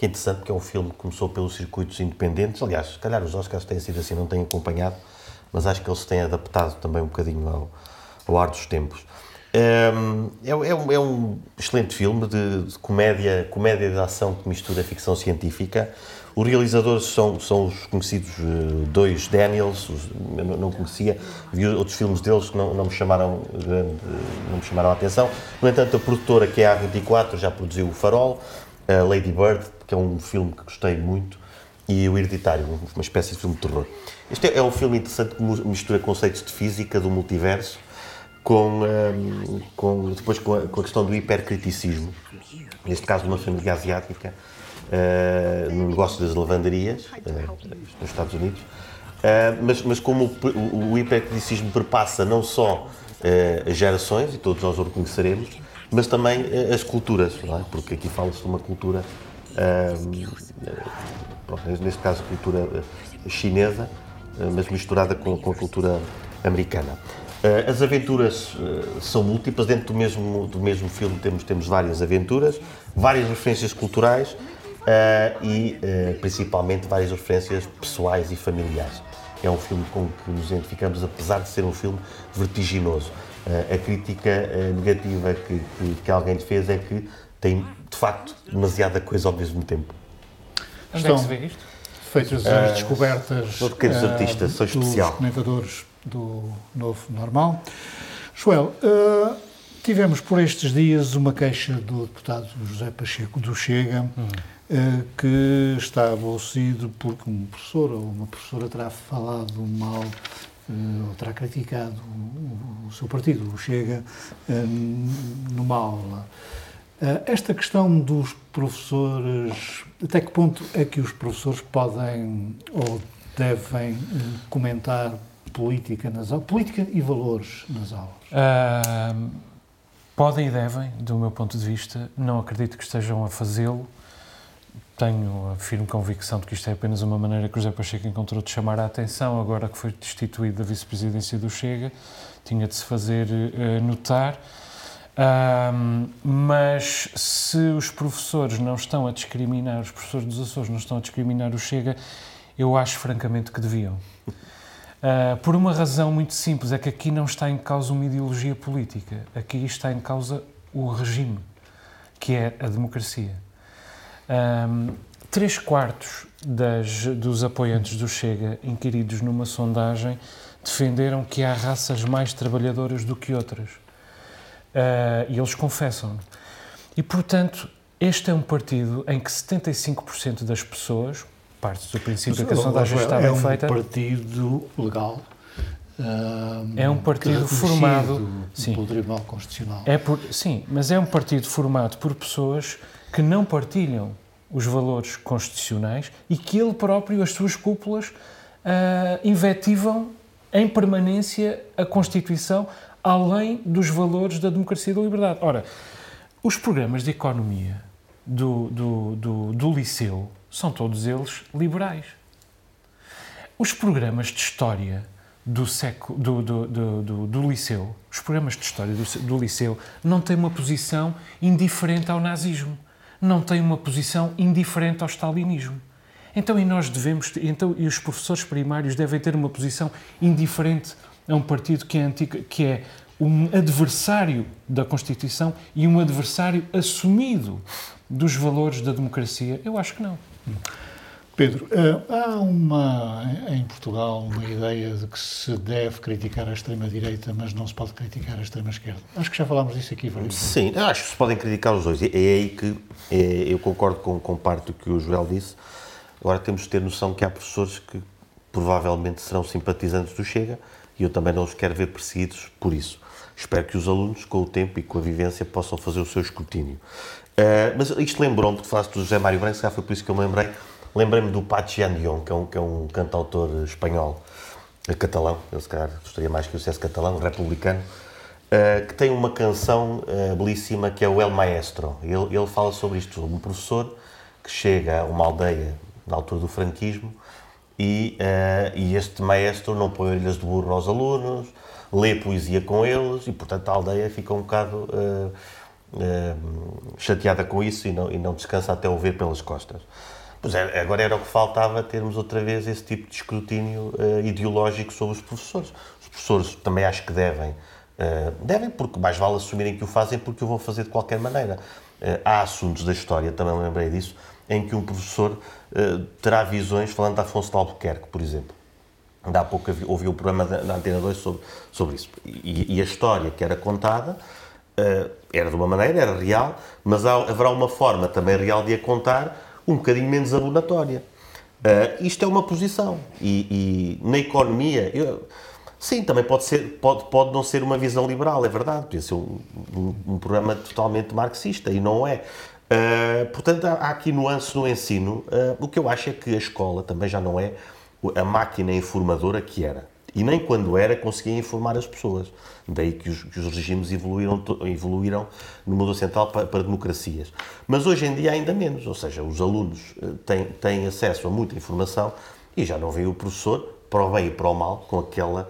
Speaker 3: que é interessante porque é um filme que começou pelos circuitos independentes. Aliás, se calhar os Oscars têm sido assim, não têm acompanhado, mas acho que eles têm adaptado também um bocadinho ao, ao ar dos tempos. Ehm, é, é, um, é um excelente filme de, de, comédia, comédia de ação que mistura ficção científica. Os realizadores são, são os conhecidos uh, dois Daniels, os, eu não conhecia, vi outros filmes deles que não, não, me chamaram não me chamaram a atenção. No entanto, a produtora que é a A24 já produziu o Farol, uh, Lady Bird, que é um filme que gostei muito, e o Hereditário, uma espécie de filme de terror. Este é, é um filme interessante que mistura conceitos de física, do multiverso, com, um, ehm, com depois com a, com a, questão do hipercriticismo, neste caso de uma família asiática, uh, no negócio das lavanderias, uh, nos Estados Unidos, uh, mas, mas como o, o, o hipercriticismo perpassa não só as gerações, e todos nós o reconheceremos, mas também eh, as culturas, é? porque aqui fala-se de uma cultura, pronto, neste caso, cultura eh, chinesa, eh, mas misturada com, com a cultura americana. As aventuras são múltiplas, dentro do mesmo, do mesmo filme temos, temos várias aventuras, várias referências culturais e principalmente várias referências pessoais e familiares. É um filme com que nos identificamos, apesar de ser um filme vertiginoso. Eh, a crítica eh, negativa que, que, que, alguém lhe fez é que tem, de facto, demasiada coisa ao mesmo tempo.
Speaker 4: Onde Estão é que se vê isto?
Speaker 1: Feitas as uh, descobertas
Speaker 3: uh, pequenos artistas, são especial.
Speaker 1: dos comentadores do Novo Normal. Joel, uh, tivemos por estes dias uma queixa do deputado José Pacheco do Chega, hum. uh, que está aborrecido porque um professor ou uma professora terá falado mal ou terá criticado o, o seu partido, o Chega, numa aula. Eh, esta questão dos professores, até que ponto é que os professores podem ou devem comentar política nas aulas, política e valores nas aulas? Uh,
Speaker 4: podem e devem, do meu ponto de vista. Não acredito que estejam a fazê-lo tenho a firme convicção de que isto é apenas uma maneira que José Pacheco encontrou de chamar a atenção, agora que foi destituído da vice-presidência do Chega, tinha de se fazer uh, notar. Um, mas se os professores não estão a discriminar, os professores dos Açores não estão a discriminar o Chega, eu acho francamente que deviam. Uh, por uma razão muito simples, é que aqui não está em causa uma ideologia política, aqui está em causa o regime, que é a democracia. Um, três quartos das, dos apoiantes do Chega, inquiridos numa sondagem, defenderam que há raças mais trabalhadoras do que outras. Uh, e eles confessam. E, portanto, este é um partido em que 75% das pessoas, parte do princípio que a sondagem está bem feita...
Speaker 1: É um partido legal.
Speaker 4: é um partido formado
Speaker 1: sim, pelo Tribunal Constitucional.
Speaker 4: É por, sim, mas é um partido formado por pessoas que não partilham os valores constitucionais e que ele próprio, as suas cúpulas, uh, invetivam em permanência a Constituição além dos valores da democracia e da liberdade. Ora, os programas de economia do, do, do, do liceu são todos eles liberais. Os programas de história do, seco, do, do, do, do, liceu, os programas de história do, liceu, não têm uma posição indiferente ao nazismo não tem uma posição indiferente ao stalinismo. Então, e nós devemos, então, e os professores primários devem ter uma posição indiferente a um partido que é, antigo, que é um adversário da Constituição e um adversário assumido dos valores da democracia? Eu acho que não.
Speaker 1: Pedro, eh, há uma, em Portugal uma ideia de que se deve criticar a extrema-direita, mas não se pode criticar a extrema-esquerda. Acho que já falámos disso aqui várias
Speaker 3: Sim, acho que se podem criticar os dois. É aí que é, eu concordo com, com parte do que o Joel disse. Agora temos de ter noção que há professores que provavelmente serão simpatizantes do Chega e eu também não os quero ver perseguidos por isso. Espero que os alunos, com o tempo e com a vivência, possam fazer o seu escrutínio. Uh, mas isto lembrou-me, porque falaste do José Mário Branco, se foi por isso que eu me lembrei. Lembrei-me do Pachi Andion, que é um, que é um cantautor espanhol, eh, catalão, eu se calhar gostaria mais que o dissesse catalão, republicano, uh, que tem uma canção uh, belíssima que é o El Maestro. Ele, ele fala sobre isto, um professor que chega a uma aldeia na altura do franquismo e, uh, e este maestro não põe orelhas de burro aos alunos, lê poesia com eles e, portanto, a aldeia fica um bocado uh, uh, chateada com isso e não, e não descansa até o ver pelas costas. Pois é, agora era o que faltava termos outra vez esse tipo de escrutínio ideológico sobre os professores. Os professores também acho que devem, devem, porque mais vale assumirem que o fazem porque o vão fazer de qualquer maneira. há assuntos da história, também lembrei disso, em que um professor terá visões, falando de Afonso de Albuquerque, por exemplo. Ainda há pouco ouvi o programa da, Antena 2 sobre, sobre isso. E, e, a história que era contada uh, era de uma maneira, era real, mas há, haverá uma forma também real de a contar um bocadinho menos abonatória. Uh, isto é uma posição. E, e na economia, eu, sim, também pode, ser, pode, pode não ser uma visão liberal, é verdade. Podia ser um, um, um programa totalmente marxista, e não é. Uh, portanto, há, há, aqui nuances no ensino. Uh, o que eu acho é que a escola também já não é a máquina informadora que era. E nem quando era conseguia informar as pessoas. Daí que os, que os regimes evoluíram, evoluíram no mundo ocidental para, para, democracias. Mas hoje em dia ainda menos, ou seja, os alunos uh, têm, têm acesso a muita informação e já não vem o professor, para o bem e para o mal, com aquela,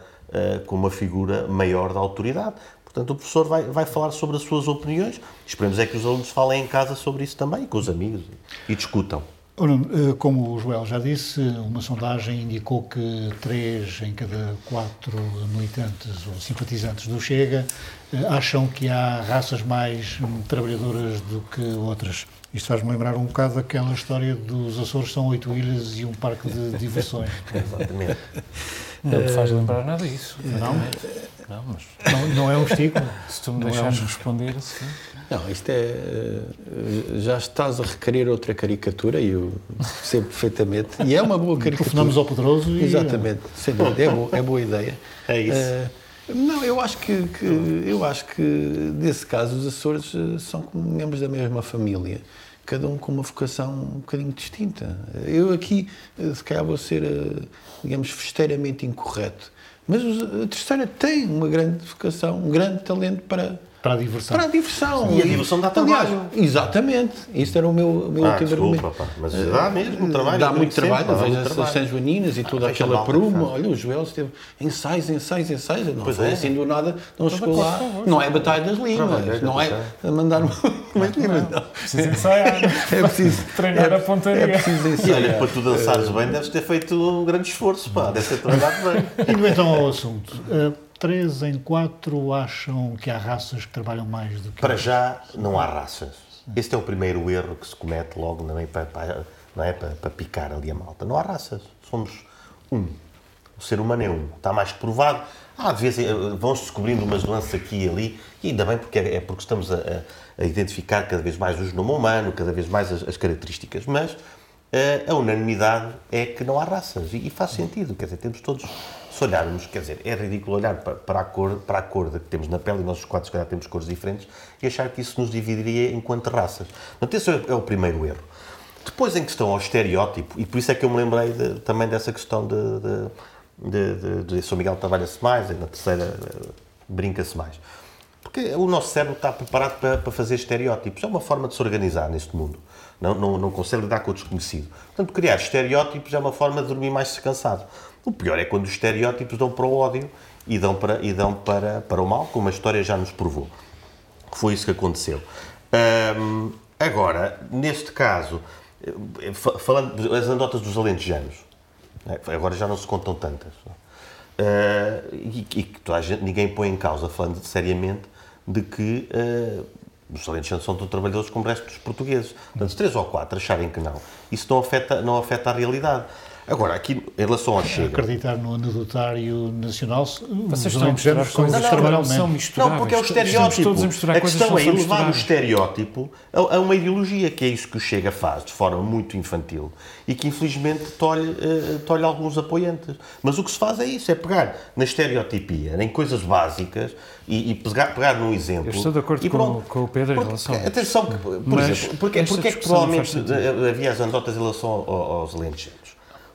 Speaker 3: com uma figura maior da autoridade. Portanto, o professor vai, vai falar sobre as suas opiniões. Esperemos é que os alunos falem em casa sobre isso também, com os amigos, e discutam.
Speaker 1: Eh, como o Joel já disse, uma sondagem indicou que três em cada quatro militantes ou simpatizantes do Chega eh, acham que há raças mais trabalhadoras do que outras. Isto faz-me lembrar um bocado daquela história dos Açores são oito ilhas e um parque de diversões.
Speaker 3: Exatamente.
Speaker 4: Não te faz lembrar nada disso.
Speaker 1: Não?
Speaker 4: Não, mas...
Speaker 1: não, não é um estigma.
Speaker 4: Se tu me não deixares é um... responder assim.
Speaker 2: Não, isto é. Eh, já estás a requerer outra caricatura e eu percebo perfeitamente. E é uma boa caricatura.
Speaker 1: Telefonamos ao poderoso
Speaker 2: e. Exatamente, sem dúvida. É, boa, é boa ideia.
Speaker 3: É isso. Uh,
Speaker 2: não, eu acho que, que, eu acho que nesse caso os Açores eh, são membros da mesma família cada um com uma vocação um bocadinho distinta. Eu aqui, se calhar, vou ser, digamos, festeiramente incorreto, mas a terceira tem uma grande vocação, um grande talento para
Speaker 1: para a diversão.
Speaker 2: Para a diversão.
Speaker 3: E a diversão dá trabalho.
Speaker 2: exatamente. Isso era o meu, o meu
Speaker 3: ah, último argumento. Pá, mas dá mesmo trabalho.
Speaker 2: Dá muito trabalho. Veja as São Joaninas e ah, toda aquela pruma. Olha, o Joel esteve ensaios, ensaios, ensaios. Não pois foi é. assim do nada, não chegou lá. Não é a Batalha das Limas. Não é mandar umas
Speaker 4: limas. Preciso ensaiar.
Speaker 2: É preciso
Speaker 4: treinar a pontaria. É
Speaker 2: preciso ensaiar.
Speaker 3: E olha, para tu dançares bem, deves ter feito um grande esforço. Pá. Deve ter trabalhado bem.
Speaker 1: E então ao assunto. Eh, três em quatro acham que há raças que trabalham mais do que
Speaker 3: Para já, não há raças. Este é o primeiro erro que se comete logo não é, para, para, não é, para, para picar ali a malta. Não há raças. Somos um. O ser humano é um. Está mais que provado. Às vezes vão-se descobrindo umas nuances aqui e ali, e ainda bem porque é, é porque estamos a, a, identificar cada vez mais o genoma humano, cada vez mais as, as características, mas a, a unanimidade é que não há raças, e, e faz sentido, quer dizer, temos todos se olharmos, quer dizer, é ridículo olhar para, a cor, para a cor que temos na pele, e nós os quatro, se calhar, temos cores diferentes, e achar que isso nos dividiria enquanto raças. Portanto, esse é o primeiro erro. Depois, em questão ao estereótipo, e por isso é que eu me lembrei de, também dessa questão de, de, de, de, de São Miguel trabalha-se mais, e na terceira eh, brinca-se mais. Porque o nosso cérebro está preparado para, para, fazer estereótipos. É uma forma de se organizar neste mundo. Não, não, não consegue lidar com o desconhecido. Portanto, criar estereótipos é uma forma de dormir mais descansado. O pior é quando os estereótipos dão para o ódio e dão para, e dão para, para o mal, como a história já nos provou. Foi isso que aconteceu. Agora, neste caso, eh, falando das anedotas dos alentejanos, né, agora já não se contam tantas. Uh, e, que ninguém põe em causa, falando seriamente, de que uh, os alentejanos são tão trabalhadores como o resto dos portugueses. Portanto, se três ou quatro acharem que não, isso não afeta, não afeta a realidade. Agora, aqui, em relação ao Chega...
Speaker 1: Acreditar no anedotário nacional,
Speaker 4: Vocês estão a misturar coisas
Speaker 1: são
Speaker 3: Não, não,
Speaker 4: são misturáveis.
Speaker 3: Não, porque é o estereótipo.
Speaker 4: todos a misturar
Speaker 3: a
Speaker 4: coisas
Speaker 3: questão
Speaker 4: que
Speaker 3: é elevar o estereótipo a, a uma ideologia, que é isso que o Chega faz, de forma muito infantil, e que infelizmente tolhe, eh, tolhe alguns apoiantes. Mas o que se faz é isso, é pegar na estereotipia, em coisas básicas, e, e pegar, pegar num exemplo.
Speaker 4: Eu estou de acordo
Speaker 3: e
Speaker 4: com,
Speaker 3: pronto.
Speaker 4: com o Pedro em
Speaker 3: Porque,
Speaker 4: relação a isso.
Speaker 3: atenção, que, por
Speaker 4: Mas
Speaker 3: exemplo, porque, porque é que provavelmente
Speaker 4: sentido.
Speaker 3: havia as anedotas em relação ao- aos alentejanos?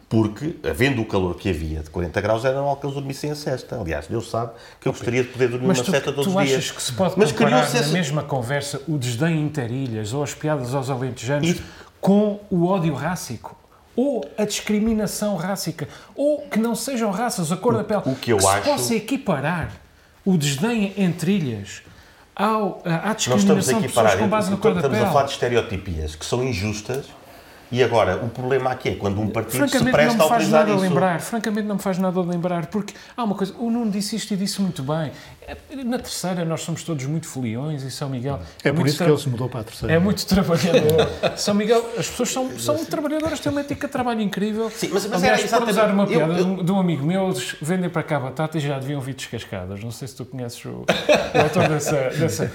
Speaker 3: Porque, havendo o calor que havia de 40 graus, era normal que eles dormissem a cesta. Aliás, Deus sabe que eu gostaria de poder dormir
Speaker 4: Mas
Speaker 3: uma
Speaker 4: tu,
Speaker 3: cesta todos
Speaker 4: tu
Speaker 3: os dias.
Speaker 4: achas que se pode
Speaker 3: Mas
Speaker 4: comparar na
Speaker 3: esse-
Speaker 4: mesma conversa o desdém interilhas ou as piadas aos alentejanos
Speaker 3: E-
Speaker 4: com o ódio rássico? Ou a discriminação rássica? Ou que não sejam raças, a cor da pele?
Speaker 3: o que eu
Speaker 4: se
Speaker 3: acho-
Speaker 4: possa equiparar o desdém entre ilhas ao, à
Speaker 3: Nós estamos
Speaker 4: discriminação
Speaker 3: aqui
Speaker 4: de pessoas com base na cor da
Speaker 3: estamos
Speaker 4: pele?
Speaker 3: a falar de estereotipias que são injustas e agora o problema aqui é quando um partido se presta a
Speaker 4: nada
Speaker 3: isso.
Speaker 4: lembrar, francamente não me faz nada lembrar, porque há uma coisa, o Nuno disse isto e disse muito bem. É, Na terceira nós somos todos muito foliões e São Miguel
Speaker 1: É por
Speaker 4: muito
Speaker 1: isso que ele se mudou para a terceira.
Speaker 4: É muito trabalhador. São Miguel, as pessoas são, são trabalhadoras, têm uma ética de trabalho incrível.
Speaker 3: Sim, mas- mas
Speaker 4: Aliás,
Speaker 3: era
Speaker 4: para usar uma
Speaker 3: exatamente- eu-
Speaker 4: piada
Speaker 3: eu-
Speaker 4: de um- amigo meu, eles vendem para cá batata e já deviam vir descascadas. Não sei se tu conheces o, o autor dessa, dessa.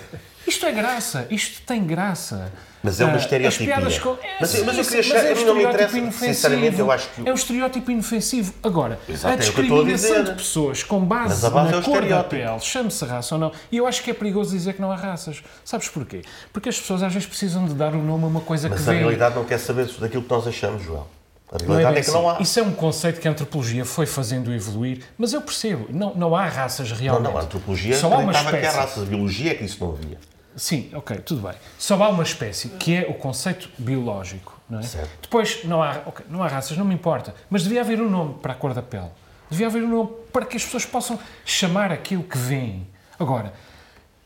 Speaker 4: Isto é graça, isto tem graça.
Speaker 3: Mas é uma
Speaker 4: Ah, as
Speaker 3: estereotipia.
Speaker 4: piadas com- é,
Speaker 3: Mas-
Speaker 4: sim,
Speaker 3: mas eu queria chegar-
Speaker 4: é
Speaker 3: a não me interessa,
Speaker 4: inofensivo.
Speaker 3: sinceramente, eu acho que-
Speaker 4: É um estereótipo inofensivo. Agora,
Speaker 3: Exato,
Speaker 4: a
Speaker 3: é o que eu estou a
Speaker 4: discriminação de pessoas com base,
Speaker 3: Mas a base
Speaker 4: na
Speaker 3: é
Speaker 4: cor da pele, chame-se raça ou não, e eu acho que é perigoso dizer que não há raças. Sabes porquê? Porque as pessoas às vezes precisam de dar o nome a uma coisa
Speaker 3: Mas
Speaker 4: que
Speaker 3: a
Speaker 4: vem...
Speaker 3: realidade não quer saber daquilo que nós achamos, João. A
Speaker 4: Não é
Speaker 3: realidade
Speaker 4: bem
Speaker 3: é que não há.
Speaker 4: Isso é um conceito que a antropologia foi fazendo evoluir, mas eu percebo, não, não há raças
Speaker 3: Não,
Speaker 4: realmente.
Speaker 3: não, a antropologia
Speaker 4: Só há uma
Speaker 3: acreditava que
Speaker 4: espécie.
Speaker 3: há raças. A biologia é que isso não havia.
Speaker 4: Sim, ok, tudo bem. Só há uma espécie, que é o conceito biológico, não é?
Speaker 3: Certo.
Speaker 4: Depois, não há, ok, não há raças, não me importa, mas devia haver um nome para a cor da pele. Devia haver um nome para que as pessoas possam chamar aquilo que veem. Agora,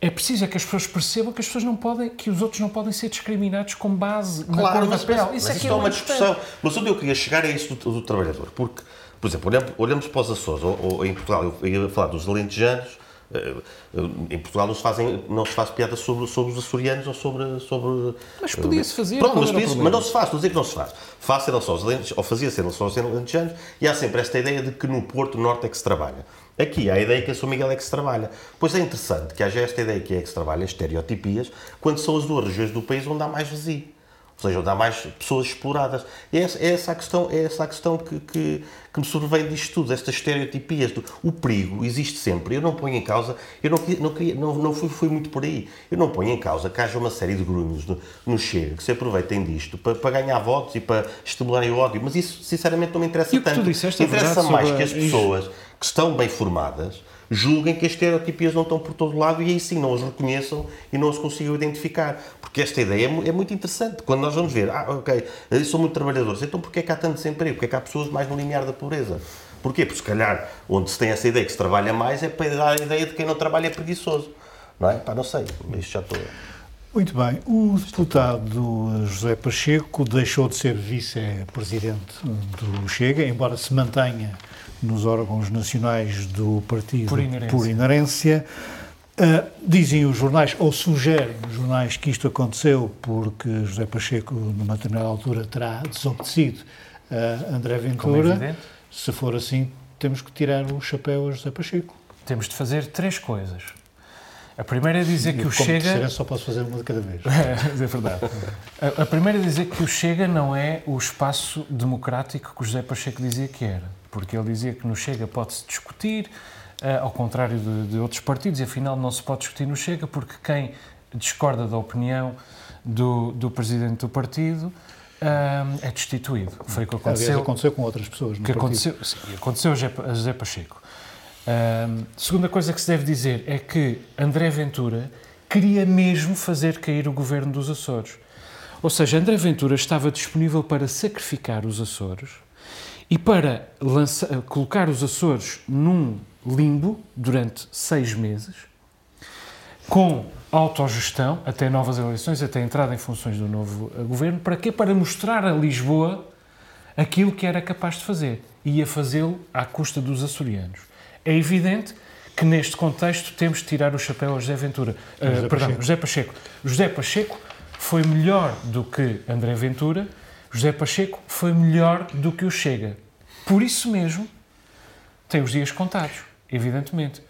Speaker 4: é preciso é que as pessoas percebam que as pessoas não podem, que os outros não podem ser discriminados com base na cor
Speaker 3: mas,
Speaker 4: da pele.
Speaker 3: mas-
Speaker 4: isso
Speaker 3: mas
Speaker 4: é que
Speaker 3: isto
Speaker 4: é
Speaker 3: é uma
Speaker 4: importante.
Speaker 3: discussão. Mas onde eu queria chegar é isso do, do trabalhador. Porque, por exemplo, olhamos, para os Açores, ou, ou em Portugal, eu ia falar dos alentejanos, eh, eh, em Portugal não se, fazem, não se faz piada sobre, sobre os açorianos ou sobre... sobre
Speaker 4: Mas podia-se fazer,
Speaker 3: Pronto, mas,
Speaker 4: problema?
Speaker 3: mas não se faz, estou a dizer que não se faz. Faz-se em relação aos alentejanos, ou fazia-se em relação aos alentejanos, e há sempre esta ideia de que no Porto Norte é que se trabalha. Aqui há a ideia que em São Miguel é que se trabalha. Pois é interessante que haja esta ideia que é que se trabalha, estereotipias, quando são as duas regiões do país onde há mais vazio. Ou seja, onde há mais pessoas exploradas. É essa, é essa a questão, é essa a questão que, que, que me sobrevém disto tudo, estas estereotipias. Do, o perigo existe sempre. Eu não ponho em causa, eu não, não, queria, não, não fui, fui muito por aí. Eu não ponho em causa que haja uma série de grunhos no, no Chega que se aproveitem disto para, para ganhar votos e para estimularem o ódio. Mas isso, sinceramente, não me interessa
Speaker 4: E o que tu
Speaker 3: tanto.
Speaker 4: disseste é
Speaker 3: interessa mais que as
Speaker 4: a-
Speaker 3: pessoas que estão bem formadas julguem que as estereotipias não estão por todo lado e aí sim não as reconheçam e não as consigam identificar. Porque esta ideia é, é muito interessante. Quando nós vamos ver, ah, ok, são muito trabalhadores, então porquê é que há tanto desemprego? Porquê é que há pessoas mais no limiar da pobreza? Porquê? Porque se calhar onde se tem essa ideia que se trabalha mais é para dar a ideia de quem não trabalha é preguiçoso. Não é? Pá, não sei, isto já estou...
Speaker 1: Muito bem. O deputado José Pacheco deixou de ser vice-presidente do Chega, embora se mantenha nos órgãos nacionais do partido
Speaker 4: Por inerência.
Speaker 1: por inerência. Ah, dizem os jornais, ou sugerem os jornais, que isto aconteceu porque José Pacheco, numa determinada altura, terá desobedecido a André
Speaker 4: é
Speaker 1: Ventura. Se for assim, temos que tirar o chapéu a José Pacheco.
Speaker 4: Temos de fazer três coisas. A primeira é dizer que
Speaker 1: Eu,
Speaker 4: o Chega.
Speaker 1: terceira, só posso fazer uma de cada vez.
Speaker 4: É verdade. A, a primeira é dizer que o Chega não é o espaço democrático que o José Pacheco dizia que era. Porque ele dizia que no Chega pode-se discutir, eh, ao contrário de, de outros partidos, e afinal não se pode discutir no Chega, porque quem discorda da opinião do, do presidente do partido ah, é destituído. Foi o que
Speaker 1: Aliás,
Speaker 4: aconteceu
Speaker 1: aconteceu com outras pessoas no
Speaker 4: que
Speaker 1: partido.
Speaker 4: aconteceu, sim, aconteceu a José- Pacheco. Ahm, segunda coisa que se deve dizer é que André Ventura queria mesmo fazer cair o governo dos Açores. Ou seja, André Ventura estava disponível para sacrificar os Açores e para colocar os Açores num limbo durante seis meses, com autogestão, até novas eleições, até a entrada em funções do novo eh, governo. Para quê? Para mostrar a Lisboa aquilo que era capaz de fazer. E ia fazê-lo à custa dos açorianos. É evidente que neste contexto temos de tirar o chapéu a José Ventura. Eh,
Speaker 1: José
Speaker 4: perdão. José Pacheco. José Pacheco foi melhor do que André Ventura. José Pacheco foi melhor do que o Chega. Por isso mesmo, tem os dias contados, evidentemente.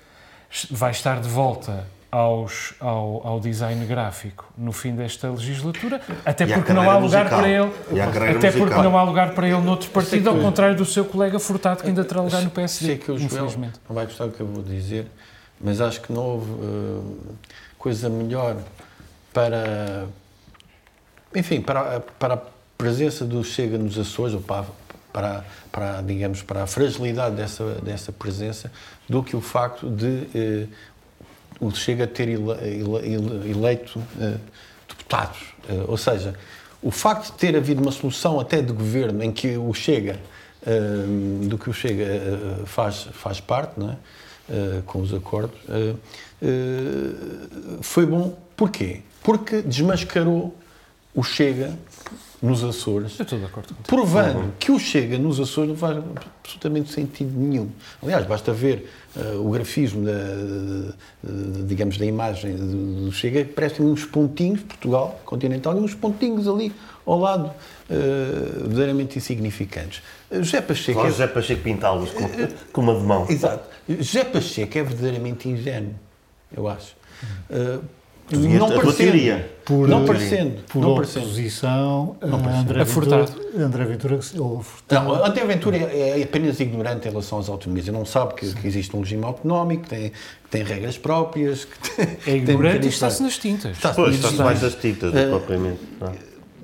Speaker 4: Vai estar de volta aos, ao, ao, design gráfico no fim desta legislatura, até porque não há lugar musical. para ele, até porque não há lugar para ele noutro partido, ao contrário do seu colega Furtado que ainda terá lugar no PSD.
Speaker 2: Sei que o Joel não vai gostar do que eu vou dizer, mas acho que não houve uh, coisa melhor para, enfim, para, para a presença do Chega nos Açores, ou para, para, para, digamos, para a fragilidade dessa, dessa presença, do que o facto de eh, o Chega ter ele, ele, eleito eh, deputados. Eh, ou seja, o facto de ter havido uma solução até de governo em que o Chega, eh, do que o Chega eh, faz, faz parte, não é? Uh, com os acordos, uh, uh, foi bom. Porquê? Porque desmascarou o Chega nos Açores,
Speaker 4: estou de acordo
Speaker 2: provando uhum. que o Chega nos Açores não faz absolutamente sentido nenhum. Aliás, basta ver uh, o grafismo, da, de, de, digamos, da imagem do, do Chega, parecem uns pontinhos, Portugal continental, e uns pontinhos ali ao lado, uh, verdadeiramente insignificantes.
Speaker 3: José Pacheco... Só é... José Pacheco pintá-los com, com uma de mão.
Speaker 2: Exato. José Pacheco é verdadeiramente ingênuo, eu acho. Uh,
Speaker 3: não parecendo,
Speaker 1: por,
Speaker 2: não parecendo,
Speaker 1: por
Speaker 2: não
Speaker 1: oposição não a André a Ventura, André Ventura ou
Speaker 2: Não, André Ventura é, é apenas ignorante em relação às autonomias. Ele não sabe que, que existe um regime autonómico, que tem, que tem regras próprias. Que
Speaker 4: tem, é ignorante e está-se nas tintas.
Speaker 3: Está-se pois, está mais nas tintas, uh, propriamente. Não.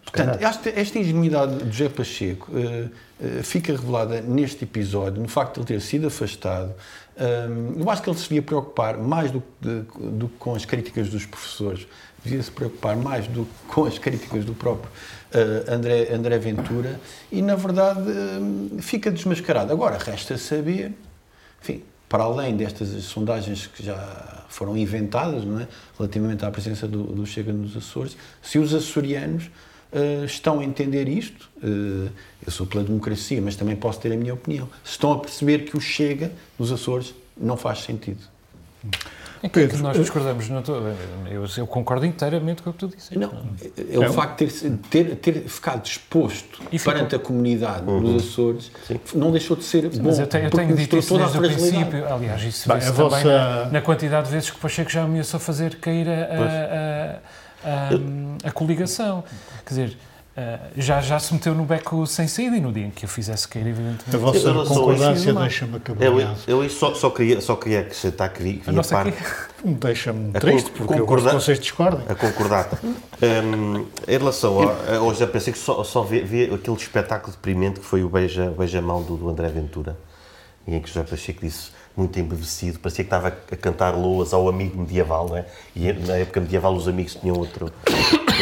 Speaker 2: Portanto, esta, esta ingenuidade de José Pacheco uh, uh, fica revelada neste episódio, no facto de ele ter sido afastado, eu acho que ele se devia preocupar mais do, do que com as críticas dos professores, devia se preocupar mais do que com as críticas do próprio uh, André, André Ventura e, na verdade, fica desmascarado. Agora, resta saber, enfim, para além destas sondagens que já foram inventadas, não é? relativamente à presença do, do Chega nos Açores, se os açorianos uh, estão a entender isto, uh, eu sou pela democracia, mas também posso ter a minha opinião, estão a perceber que o Chega nos Açores não faz sentido.
Speaker 4: É que, Pedro, nós discordamos. Não tô, eu, eu, concordo inteiramente com o que tu disseste.
Speaker 2: Não, é o facto de ter, ter, ter ficado exposto e perante a comunidade uhum. dos Açores, Sim. não deixou de ser Sim, bom.
Speaker 4: Mas eu tenho, eu tenho dito isso desde o princípio. Aliás, isso Bem, também vossa... na, na, quantidade de vezes que o Pacheco já ameaçou fazer cair a, a, a, a coligação. Quer dizer, Uh, já, já se meteu no beco sem saída e no dia em que eu fizesse cair, evidentemente.
Speaker 1: A vossa concordância deixa-me acabar.
Speaker 3: Eu, eu só, só, queria, só queria acrescentar que vi, a parte.
Speaker 1: Deixa-me triste, porque concordar, eu vocês discordem.
Speaker 3: A concordar. um, em relação ao. Hoje já pensei que só, só vi, vi, aquele espetáculo deprimente que foi o beija-mão beija do, do André Ventura, em que José Pacheco disse muito embevecido, parecia que estava a cantar loas ao amigo medieval, não é? E na época medieval os amigos tinham outro,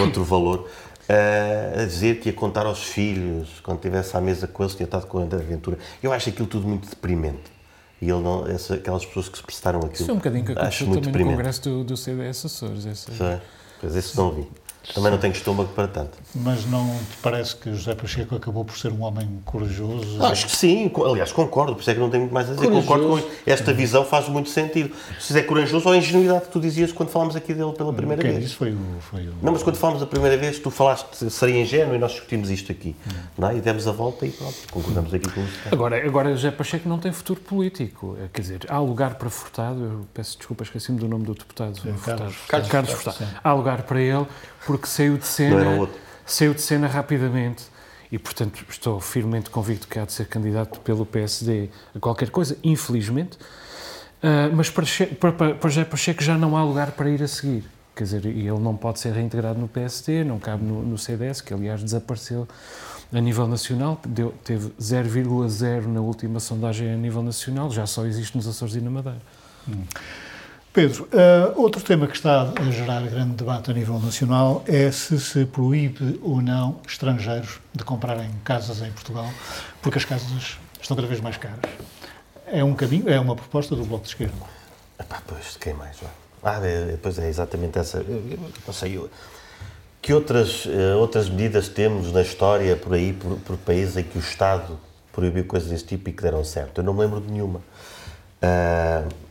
Speaker 3: outro valor a dizer que ia contar aos filhos, quando estivesse à mesa com eles, tinha estado com a aventura. Eu acho aquilo tudo muito deprimente. E ele não, essa, aquelas pessoas que se prestaram aquilo. Isso
Speaker 4: é um bocadinho que aconteceu também deprimente. no congresso do, do CDS Açores. Essa...
Speaker 3: Sim, pois esse não vi. Também não tenho estômago para tanto.
Speaker 1: Mas não te parece que José Pacheco acabou por ser um homem corajoso?
Speaker 3: Acho que sim, aliás, concordo, por isso é que não tenho muito mais a dizer. Corajoso. Concordo com esta visão, faz muito sentido. Se é corajoso ou a ingenuidade que tu dizias quando falámos aqui dele pela primeira
Speaker 1: Quem
Speaker 3: vez.
Speaker 1: Isso foi o, foi o...
Speaker 3: Não, mas quando falámos a primeira vez, tu falaste seria ingênuo e nós discutimos isto aqui. Hum. Não é? E demos a volta e pronto, concordamos aqui com isso.
Speaker 4: Agora, agora José Pacheco não tem futuro político. É, quer dizer, há lugar para Furtado, eu peço desculpa, esqueci-me do nome do deputado.
Speaker 1: Sim,
Speaker 4: Furtado.
Speaker 1: Carlos,
Speaker 4: Carlos, Carlos Furtado. Há lugar para ele porque saiu de cena, saiu de cena rapidamente e, portanto, estou firmemente convicto que há de ser candidato pelo PSD a qualquer coisa, infelizmente, uh, mas para, para, para José Pacheco já não há lugar para ir a seguir. Quer dizer, ele não pode ser reintegrado no PSD, não cabe no, no CDS, que aliás desapareceu a nível nacional, deu, teve 0,0 na última sondagem a nível nacional, já só existe nos Açores e na Madeira. Hum.
Speaker 1: Pedro, uh, outro tema que está a gerar grande debate a nível nacional é se se proíbe ou não estrangeiros de comprarem casas em Portugal, porque as casas estão cada vez mais caras. É um caminho, é uma proposta do Bloco de Esquerda.
Speaker 3: Epá, pois, quem mais? Ah, é, pois é, exatamente essa. Eu, não sei, eu, que outras, uh, outras medidas temos na história por aí, por, por países em que o Estado proibiu coisas desse tipo e que deram certo? Eu não me lembro de nenhuma. Uh,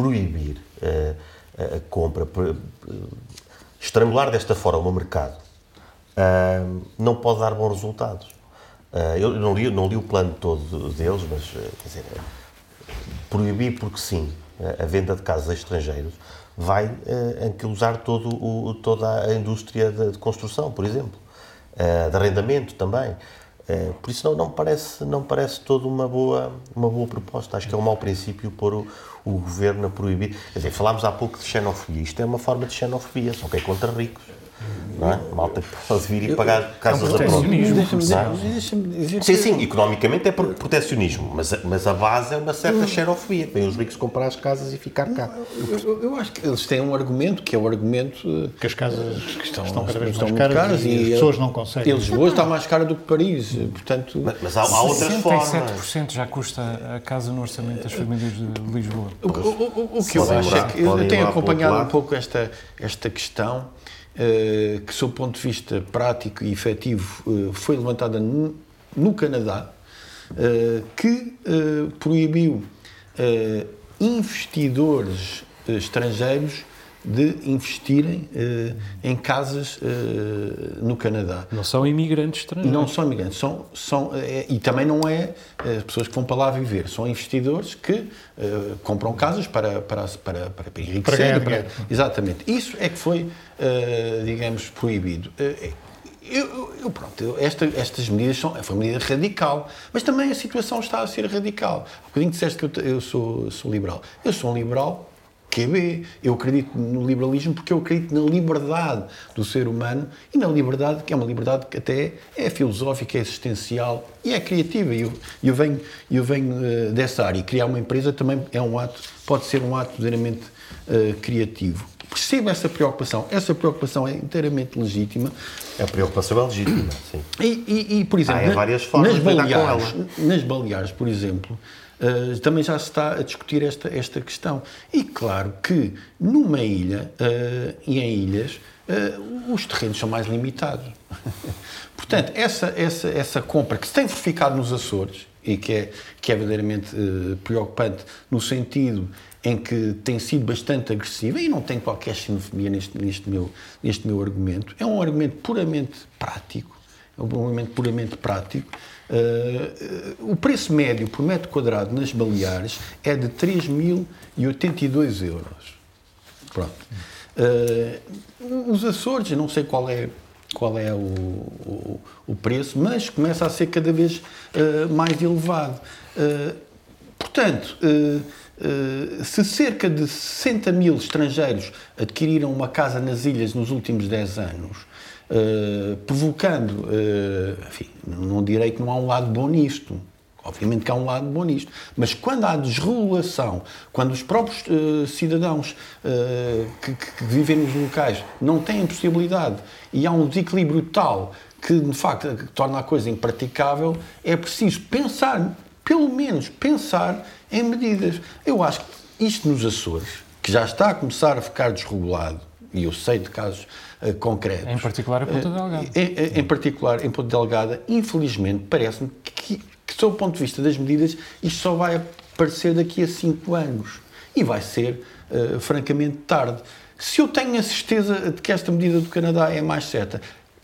Speaker 3: proibir a, a compra, estrangular desta forma o mercado, não pode dar bons resultados. Uh, eu não li, não li o plano todo deles, mas quer dizer, proibir porque sim a venda de casas a estrangeiros vai anquilosar todo o, toda a indústria de, de construção, por exemplo, de arrendamento também. Uh, por isso não, não, parece, não parece toda uma boa, uma boa proposta. Acho que é um mau princípio pôr o, o governo a proibir. Quer dizer, falámos há pouco de xenofobia. Isto é uma forma de xenofobia, só que é contra ricos não é? Malta pode vir e pagar casas
Speaker 4: é um proteccionismo.
Speaker 3: É? Sim, sim, economicamente é protecionismo, mas, mas a base é uma certa xerofobia. Vêm os ricos comprar as casas e ficar cá.
Speaker 2: Eu, eu, acho que eles têm um argumento, que é o argumento...
Speaker 1: Que as casas que estão, estão cada vez mais caras, caras, e, as pessoas não conseguem.
Speaker 2: E Lisboa está mais cara do que Paris, portanto...
Speaker 3: Mas, mas há, há outras formas.
Speaker 4: 67% já custa a casa no orçamento das famílias de Lisboa.
Speaker 2: O, o, o que eu acho é que eu tenho acompanhado um pouco esta, esta questão eh, que, sob o ponto de vista prático e efetivo, eh, foi levantada no Canadá, eh, que proibiu investidores estrangeiros de investirem uh, em casas uh, no Canadá.
Speaker 4: Não são imigrantes estrangeiros.
Speaker 2: Não são imigrantes, são, são, é, e também não é pessoas que vão para lá viver, são investidores que compram casas para, para, para, para enriquecer. Para, para, exatamente. Isso é que foi, digamos, proibido. Eu, eu, pronto, esta, estas medidas são, foi uma medida radical, mas também a situação está a ser radical. Há bocadinho disseste que eu, eu sou, sou liberal. Eu sou um liberal QB. Eu acredito no liberalismo porque eu acredito na liberdade do ser humano e na liberdade, que é uma liberdade que até é filosófica, é existencial e é criativa. Eu, eu venho, eu venho uh, dessa área e criar uma empresa também é um ato, pode ser um ato verdadeiramente uh, criativo. Percebo essa preocupação. Essa preocupação é inteiramente legítima.
Speaker 3: A preocupação é legítima, sim.
Speaker 2: E, e, e por exemplo,
Speaker 3: Há várias formas
Speaker 2: nas Baleares, nas Baleares, por exemplo, uh, também já se está a discutir esta, esta questão. E claro que numa ilha uh, e em ilhas uh, os terrenos são mais limitados. Portanto, essa, essa, essa compra que se tem verificado nos Açores e que é, que é verdadeiramente preocupante no sentido em que tem sido bastante agressiva e não tem qualquer xenofobia neste, neste, meu, neste meu argumento, é um argumento puramente prático, é um argumento puramente prático, Uh, o preço médio por metro quadrado nas Baleares é de 3.082 euros. Pronto. Uh, os Açores, não sei qual é, qual é o, o, o preço, mas começa a ser cada vez uh, mais elevado. portanto, se cerca de 60 mil estrangeiros adquiriram uma casa nas ilhas nos últimos 10 anos, uh, provocando, uh, enfim, não direi que não há um lado bom nisto, Obviamente que há um lado bom nisto, mas quando há desregulação, quando os próprios uh, cidadãos que, que, vivem nos locais não têm possibilidade e há um desequilíbrio tal que, de facto, que torna a coisa impraticável, é preciso pensar, pelo menos pensar em medidas. Eu acho que isto nos Açores, que já está a começar a ficar desregulado, e eu sei de casos uh, concretos.
Speaker 4: Em particular em Ponta eh, Delgada.
Speaker 2: Em, em, particular em Ponta Delgada, infelizmente, parece-me que, que, sob o ponto de vista das medidas, isto só vai aparecer daqui a cinco anos. E vai ser, uh, francamente, tarde. Se eu tenho a certeza de que esta medida do Canadá é mais certa,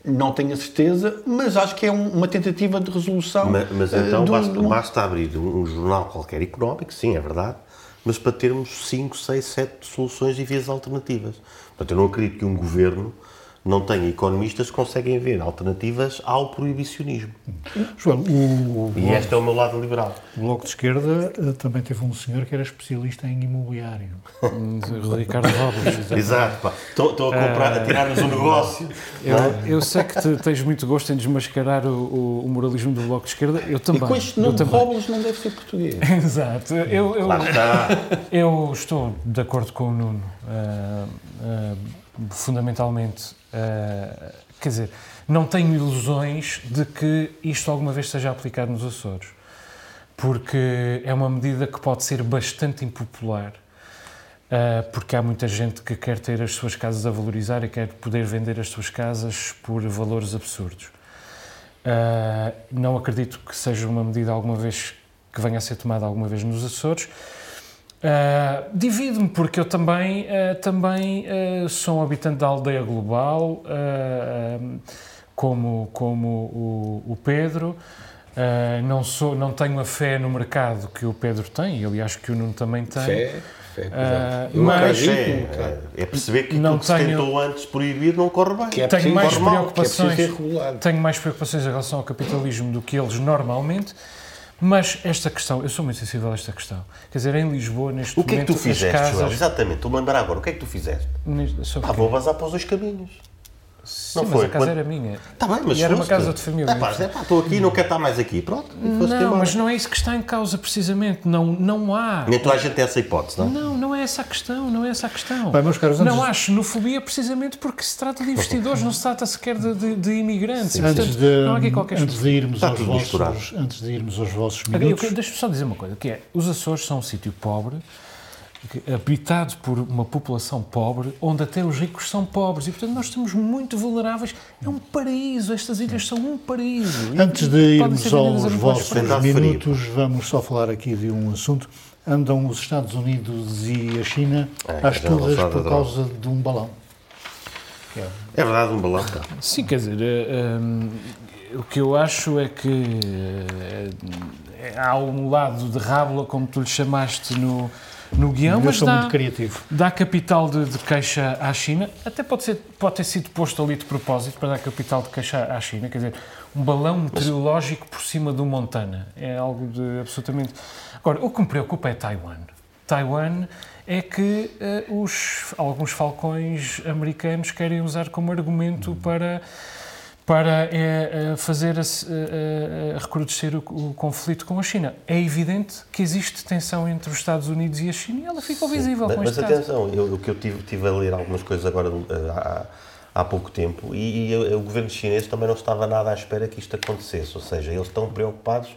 Speaker 2: não tenho a certeza, mas acho que é um, uma tentativa de resolução.
Speaker 3: Mas, mas então do, basta, do... basta, abrir um, jornal qualquer económico, sim, é verdade, mas para termos 5, 6, 7 soluções e vias alternativas. Portanto, eu não acredito que um governo não tenha economistas que conseguem ver alternativas ao proibicionismo.
Speaker 1: João, o,
Speaker 3: e este é o meu lado liberal.
Speaker 1: O Bloco de Esquerda eh, também teve um senhor que era especialista em imobiliário.
Speaker 4: Ricardo Robles.
Speaker 3: Exato. Estou, estou a comprar, a tirar-nos um negócio.
Speaker 4: Eu, eu, sei que te, tens muito gosto em desmascarar o, o, moralismo do Bloco de Esquerda. Eu também. E
Speaker 2: com este nome Robles não deve ser português.
Speaker 4: Exato. Eu, eu, eu, estou de acordo com o Nuno. Uh, uh, fundamentalmente Uh, quer dizer, não tenho ilusões de que isto alguma vez seja aplicado nos Açores, porque é uma medida que pode ser bastante impopular, uh, porque há muita gente que quer ter as suas casas a valorizar e quer poder vender as suas casas por valores absurdos. Uh, não acredito que seja uma medida alguma vez que venha a ser tomada alguma vez nos Açores. Uh, Divido-me porque eu também, uh, também uh, sou um habitante da aldeia global, como, como o, o Pedro. Uh, não, sou, não tenho a fé no mercado que o Pedro tem, e aliás que o Nuno também tem.
Speaker 2: Fé, fé,
Speaker 4: Uh,
Speaker 2: Eu
Speaker 4: mas-
Speaker 3: É, é, é perceber que
Speaker 4: Não
Speaker 3: aquilo que se
Speaker 4: tenho-
Speaker 3: tentou antes proibir não corre bem.
Speaker 2: Que é
Speaker 4: Tenho
Speaker 2: preciso-
Speaker 4: mais preocupações.
Speaker 2: Que é.
Speaker 4: Tenho mais preocupações em relação ao capitalismo do que eles normalmente, mas esta questão, eu sou muito sensível a esta questão. Quer dizer, em Lisboa, neste
Speaker 3: O que é que
Speaker 4: momento,
Speaker 3: tu fizeste, Joel?
Speaker 4: casas.
Speaker 3: Exatamente, estou-me a lembrar agora. O que é que tu fizeste?
Speaker 4: Neste-
Speaker 3: Ah, vou vazar para os dois caminhos.
Speaker 4: Sim,
Speaker 3: não
Speaker 4: mas
Speaker 3: foi?
Speaker 4: a casa
Speaker 3: Quando-
Speaker 4: era minha.
Speaker 3: Está bem, mas
Speaker 4: E era uma casa de família.
Speaker 3: É pá, é pá, estou aqui, não quero estar mais aqui. Pronto,
Speaker 4: Não, mas não é isso que está em causa, precisamente. Não, não há.
Speaker 3: Nem toda a gente tem essa hipótese, não?
Speaker 4: Não, não é essa a questão, não é essa a questão.
Speaker 1: Bem, meus caros, antes
Speaker 4: não
Speaker 1: de-
Speaker 4: há xenofobia precisamente porque se trata de investidores, não se trata sequer de, de- de imigrantes. E, portanto,
Speaker 1: Antes de,
Speaker 4: não há aqui qualquer
Speaker 1: antes de irmos aos vossos, antes de irmos aos vossos minutos,
Speaker 4: Deixa-me só dizer uma coisa, que é, os Açores são um sítio pobre, habitado por uma população pobre, onde até os ricos são pobres, e portanto nós estamos muito vulneráveis. É um paraíso, estas ilhas são um paraíso.
Speaker 1: Antes de irmos aos vossos minutos, vamos só falar aqui de um assunto. Andam os Estados Unidos e a China
Speaker 3: É,
Speaker 1: às
Speaker 3: já
Speaker 1: turras por causa de um balão.
Speaker 3: É verdade, um balão. Tá.
Speaker 4: Sim, quer dizer, eh, hum, o que eu acho é que eh, há um lado de rábula, como tu lhe chamaste no, no guião, mas
Speaker 1: sou
Speaker 4: dá,
Speaker 1: muito criativo.
Speaker 4: dá capital de, de queixa à China, até pode, ser, pode ter sido posto ali de propósito para dar capital de queixa à China, quer dizer, um balão meteorológico por cima do Montana, é algo de absolutamente... Agora, o que me preocupa é Taiwan. Taiwan é que eh, os, alguns falcões americanos querem usar como argumento para para eh, fazer eh, recrudescer o, o conflito com a China. É evidente que existe tensão entre os Estados Unidos e a China e ela ficou visível
Speaker 3: Mas,
Speaker 4: com
Speaker 3: mas
Speaker 4: este
Speaker 3: atenção, eu, o que eu tive, tive a ler algumas coisas agora há, há pouco tempo e, e o governo chinês também não estava nada à espera que isto acontecesse, ou seja, eles estão preocupados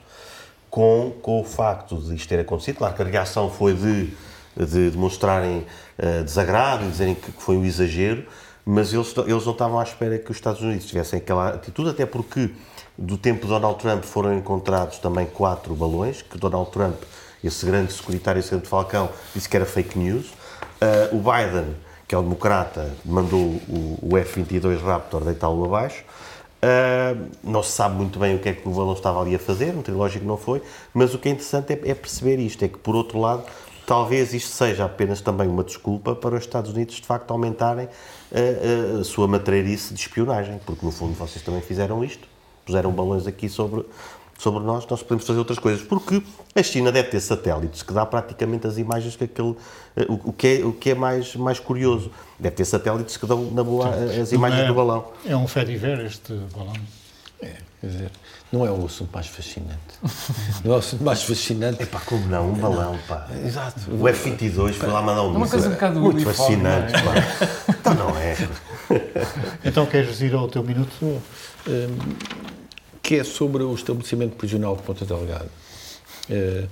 Speaker 3: com, com o facto de isto ter acontecido. Claro que a reação foi de, de demonstrarem eh, desagrado e dizerem que foi um exagero, mas eles, eles não estavam à espera que os Estados Unidos tivessem aquela atitude, até porque do tempo de Donald Trump foram encontrados também quatro balões, que Donald Trump, esse grande securitário, esse grande falcão, disse que era fake news. Eh, o Biden, que é o democrata, mandou o, o F-22 Raptor deitá-lo abaixo. Uh, não se sabe muito bem o que é que o balão estava ali a fazer, tem lógico que não foi, mas o que é interessante é, é perceber isto, é que por outro lado, talvez isto seja apenas também uma desculpa para os Estados Unidos de facto aumentarem uh, uh, a sua matreirice de espionagem, porque no fundo vocês também fizeram isto, puseram balões aqui sobre, sobre nós, nós podemos fazer outras coisas, porque a China deve ter satélites que dá praticamente as imagens que aquele, uh, o, o que é, o que é mais, mais curioso, deve ter satélites que dão na boa as imagens
Speaker 1: é-
Speaker 3: do balão.
Speaker 1: É um fediver este balão.
Speaker 2: Quer dizer, não é o assunto mais fascinante. Não é o assunto mais fascinante.
Speaker 3: Pá, como não? Um balão, pá.
Speaker 2: Exato.
Speaker 3: O F-22 foi lá mandar um
Speaker 4: É uma coisa um bocado
Speaker 3: Muito
Speaker 4: uniforme,
Speaker 3: fascinante,
Speaker 4: não
Speaker 3: pá. Então não é.
Speaker 1: Então queres ir ao teu minuto?
Speaker 2: Hum, que é sobre o estabelecimento prisional de Ponta Delgada, eh,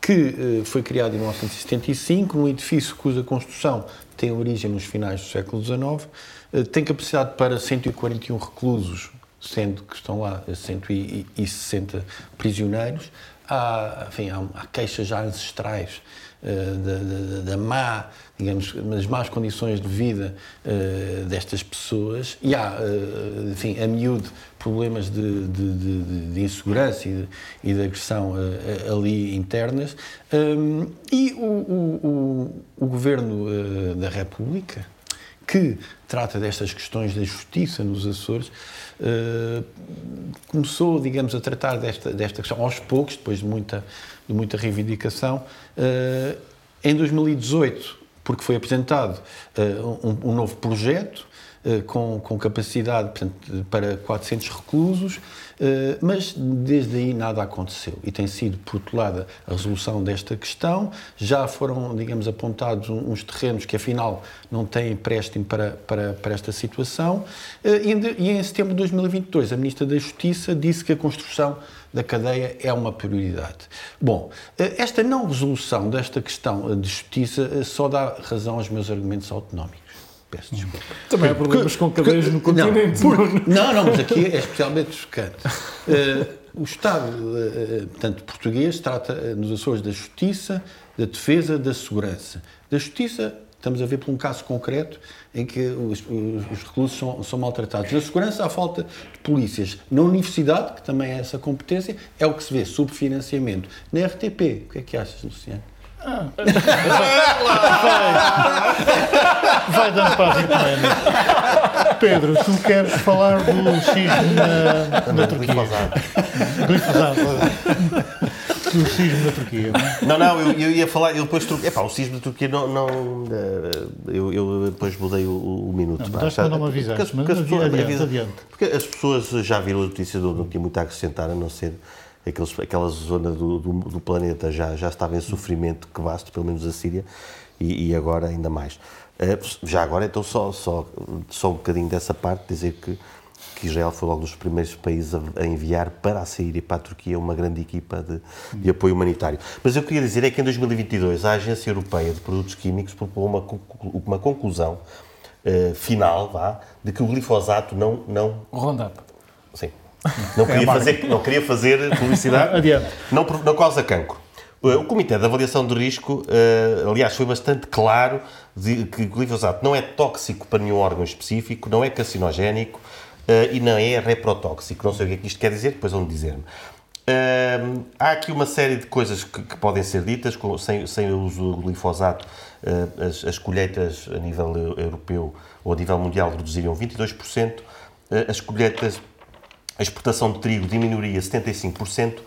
Speaker 2: que eh, foi criado em 1975, num edifício cuja construção tem origem nos finais do século XIX, eh, tem capacidade para 141 reclusos, sendo que estão lá 160 prisioneiros. Há, enfim, há, há queixas já ancestrais eh, da, da- da má, digamos, das más condições de vida eh, destas pessoas e há, eh, enfim, a miúdo problemas de, de- de- de- insegurança e e de agressão ali internas. Hum, e o, o- o- o Governo da República, que trata destas questões da justiça nos Açores, eh, começou, digamos, a tratar desta, desta questão aos poucos, depois de muita, de muita reivindicação. Eh, em 2018, porque foi apresentado eh, um, um novo projeto com, com capacidade portanto, para 400 reclusos, eh, mas desde aí nada aconteceu e tem sido protelada a resolução desta questão. Já foram, digamos, apontados uns terrenos que afinal não têm empréstimo para, para, para esta situação. Eh, E em, setembro de 2022, a Ministra da Justiça disse que a construção da cadeia é uma prioridade. Bom, eh, esta não resolução desta questão eh, de justiça eh, só dá razão aos meus argumentos autonómicos. Peço desculpa.
Speaker 4: Também há problemas com cadeias no continente.
Speaker 2: Não, por- não, não, mas aqui é especialmente chocante. Eh, o Estado, eh, portanto, português trata eh, nos Açores da justiça, da defesa, da segurança. Da justiça estamos a ver por um caso concreto em que os, os, os reclusos são, são, maltratados. Na segurança, há falta de polícias. Na universidade, que também é essa competência, é o que se vê, subfinanciamento. Na RTP, o que é que achas, Luciano? Ah.
Speaker 1: Vai dando para a Pedro, tu queres falar do cisne na, na Turquia? Glifosado. do cisne na Turquia.
Speaker 3: Não, não, eu, eu ia falar, eu depois troquei. Epá, o cisne da Turquia não. não eh, eu, eu depois mudei o, o minuto.
Speaker 1: Não, mas não me avisaste, mas adiante, adiante.
Speaker 3: Porque as pessoas já viram a notícia, não tinha muito a acrescentar, a não ser aqueles, aquela zona do, do, do, planeta já, já estava em sofrimento que vasto, pelo menos a Síria, e, e agora ainda mais. Eh, já agora, então, só, só, só um bocadinho dessa parte, dizer que, que Israel foi logo dos primeiros países a, a enviar para a Síria e para a Turquia uma grande equipa de, de apoio humanitário. Mas eu queria dizer é que em 2022 a Agência Europeia de Produtos Químicos propôs uma, uma conclusão uh, final, vá, de que o glifosato não... não
Speaker 4: Roundup.
Speaker 3: Sim, não é queria, fazer, não queria fazer publicidade.
Speaker 1: Adiante.
Speaker 3: Não, não causa cancro. O Comitê de Avaliação de Risco, uh, aliás, foi bastante claro de que o glifosato não é tóxico para nenhum órgão específico, não é carcinogénico uh, e não é reprotóxico. Não sei o que é que isto quer dizer, depois vão dizer-me. Uh, há aqui uma série de coisas que, que podem ser ditas, com, sem, sem o uso do glifosato, as, as colheitas a nível europeu ou a nível mundial reduziriam 22%, as colheitas a exportação de trigo diminuiria 75%,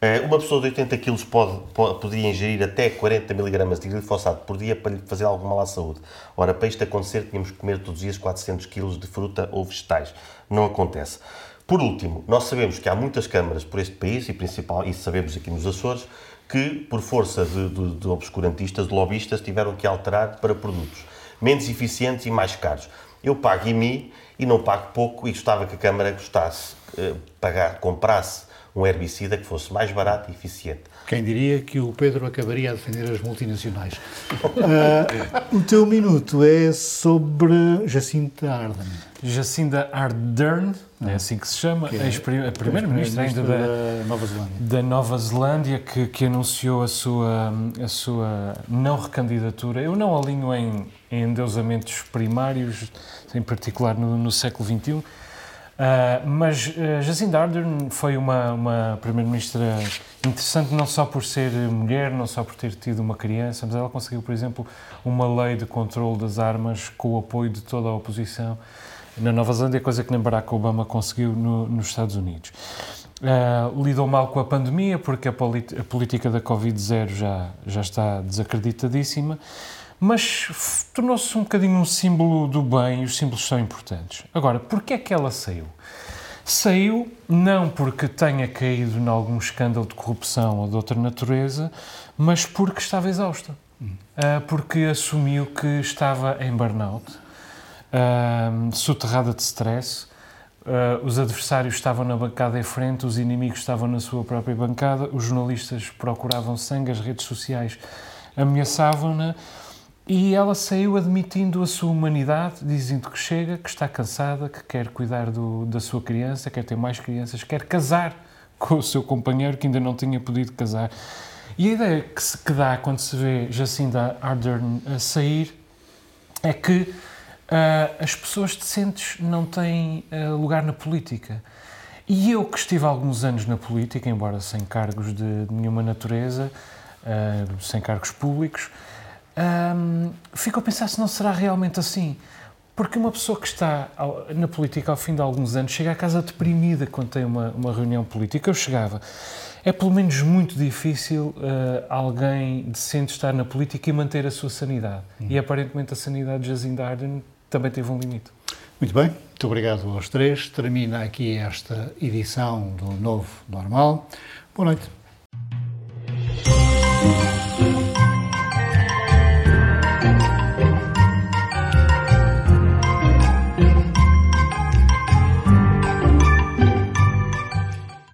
Speaker 3: eh, uma pessoa de 80 kg pode, pode, poderia ingerir até 40 mg de glifosato por dia para lhe fazer algum mal à saúde. Ora, para isto acontecer, tínhamos que comer todos os dias 400 kg de fruta ou vegetais. Não acontece. Por último, nós sabemos que há muitas câmaras por este país, e principal, e sabemos aqui nos Açores, que, por força de, de, de obscurantistas, de lobistas, tiveram que alterar para produtos menos eficientes e mais caros. Eu pago mim e não pago pouco e gostava que a Câmara gostasse, eh, pagar, comprasse um herbicida que fosse mais barato e eficiente.
Speaker 1: Quem diria que o Pedro acabaria a defender as multinacionais? uh, o teu minuto é sobre Jacinta Ardern.
Speaker 4: Jacinda Ardern, é ah. assim que se chama, que é, a primeira-ministra ainda da, da, Nova Zelândia, da Nova Zelândia que, que, anunciou a sua, a sua não recandidatura. Eu não alinho em, em endeusamentos primários, em particular no, no século XXI, Uh, mas uh, Jacinda Ardern foi uma, uma primeira-ministra interessante não só por ser mulher, não só por ter tido uma criança, mas ela conseguiu, por exemplo, uma lei de controle das armas com o apoio de toda a oposição na Nova Zelândia, coisa que nem Barack Obama conseguiu no, nos Estados Unidos. Uh, lidou mal com a pandemia, porque a, a política da Covid-0 já, já está desacreditadíssima mas tornou-se um bocadinho um símbolo do bem e os símbolos são importantes. Agora, porquê é que ela saiu? Saiu não porque tenha caído em algum escândalo de corrupção ou de outra natureza, mas porque estava exausta. Uh, porque assumiu que estava em burnout, uh, soterrada de stress, uh, os adversários estavam na bancada em frente, os inimigos estavam na sua própria bancada, os jornalistas procuravam sangue, as redes sociais ameaçavam-na. E ela saiu admitindo a sua humanidade, dizendo que chega, que está cansada, que quer cuidar do, da sua criança, quer ter mais crianças, quer casar com o seu companheiro que ainda não tinha podido casar. E a ideia que, se, que dá quando se vê Jacinda Ardern a sair é que uh, as pessoas decentes não têm uh, lugar na política. E eu que estive alguns anos na política, embora sem cargos de, de nenhuma natureza, uh, sem cargos públicos, um, fico a pensar se não será realmente assim. Porque uma pessoa que está na política ao fim de alguns anos chega a casa deprimida quando tem uma, uma reunião política. Eu chegava. É pelo menos muito difícil uh, alguém decente estar na política e manter a sua sanidade. Hum. E aparentemente a sanidade de Jacinda Ardern também teve um limite.
Speaker 1: Muito bem, muito obrigado aos três. Termina aqui esta edição do Novo Normal. Boa noite.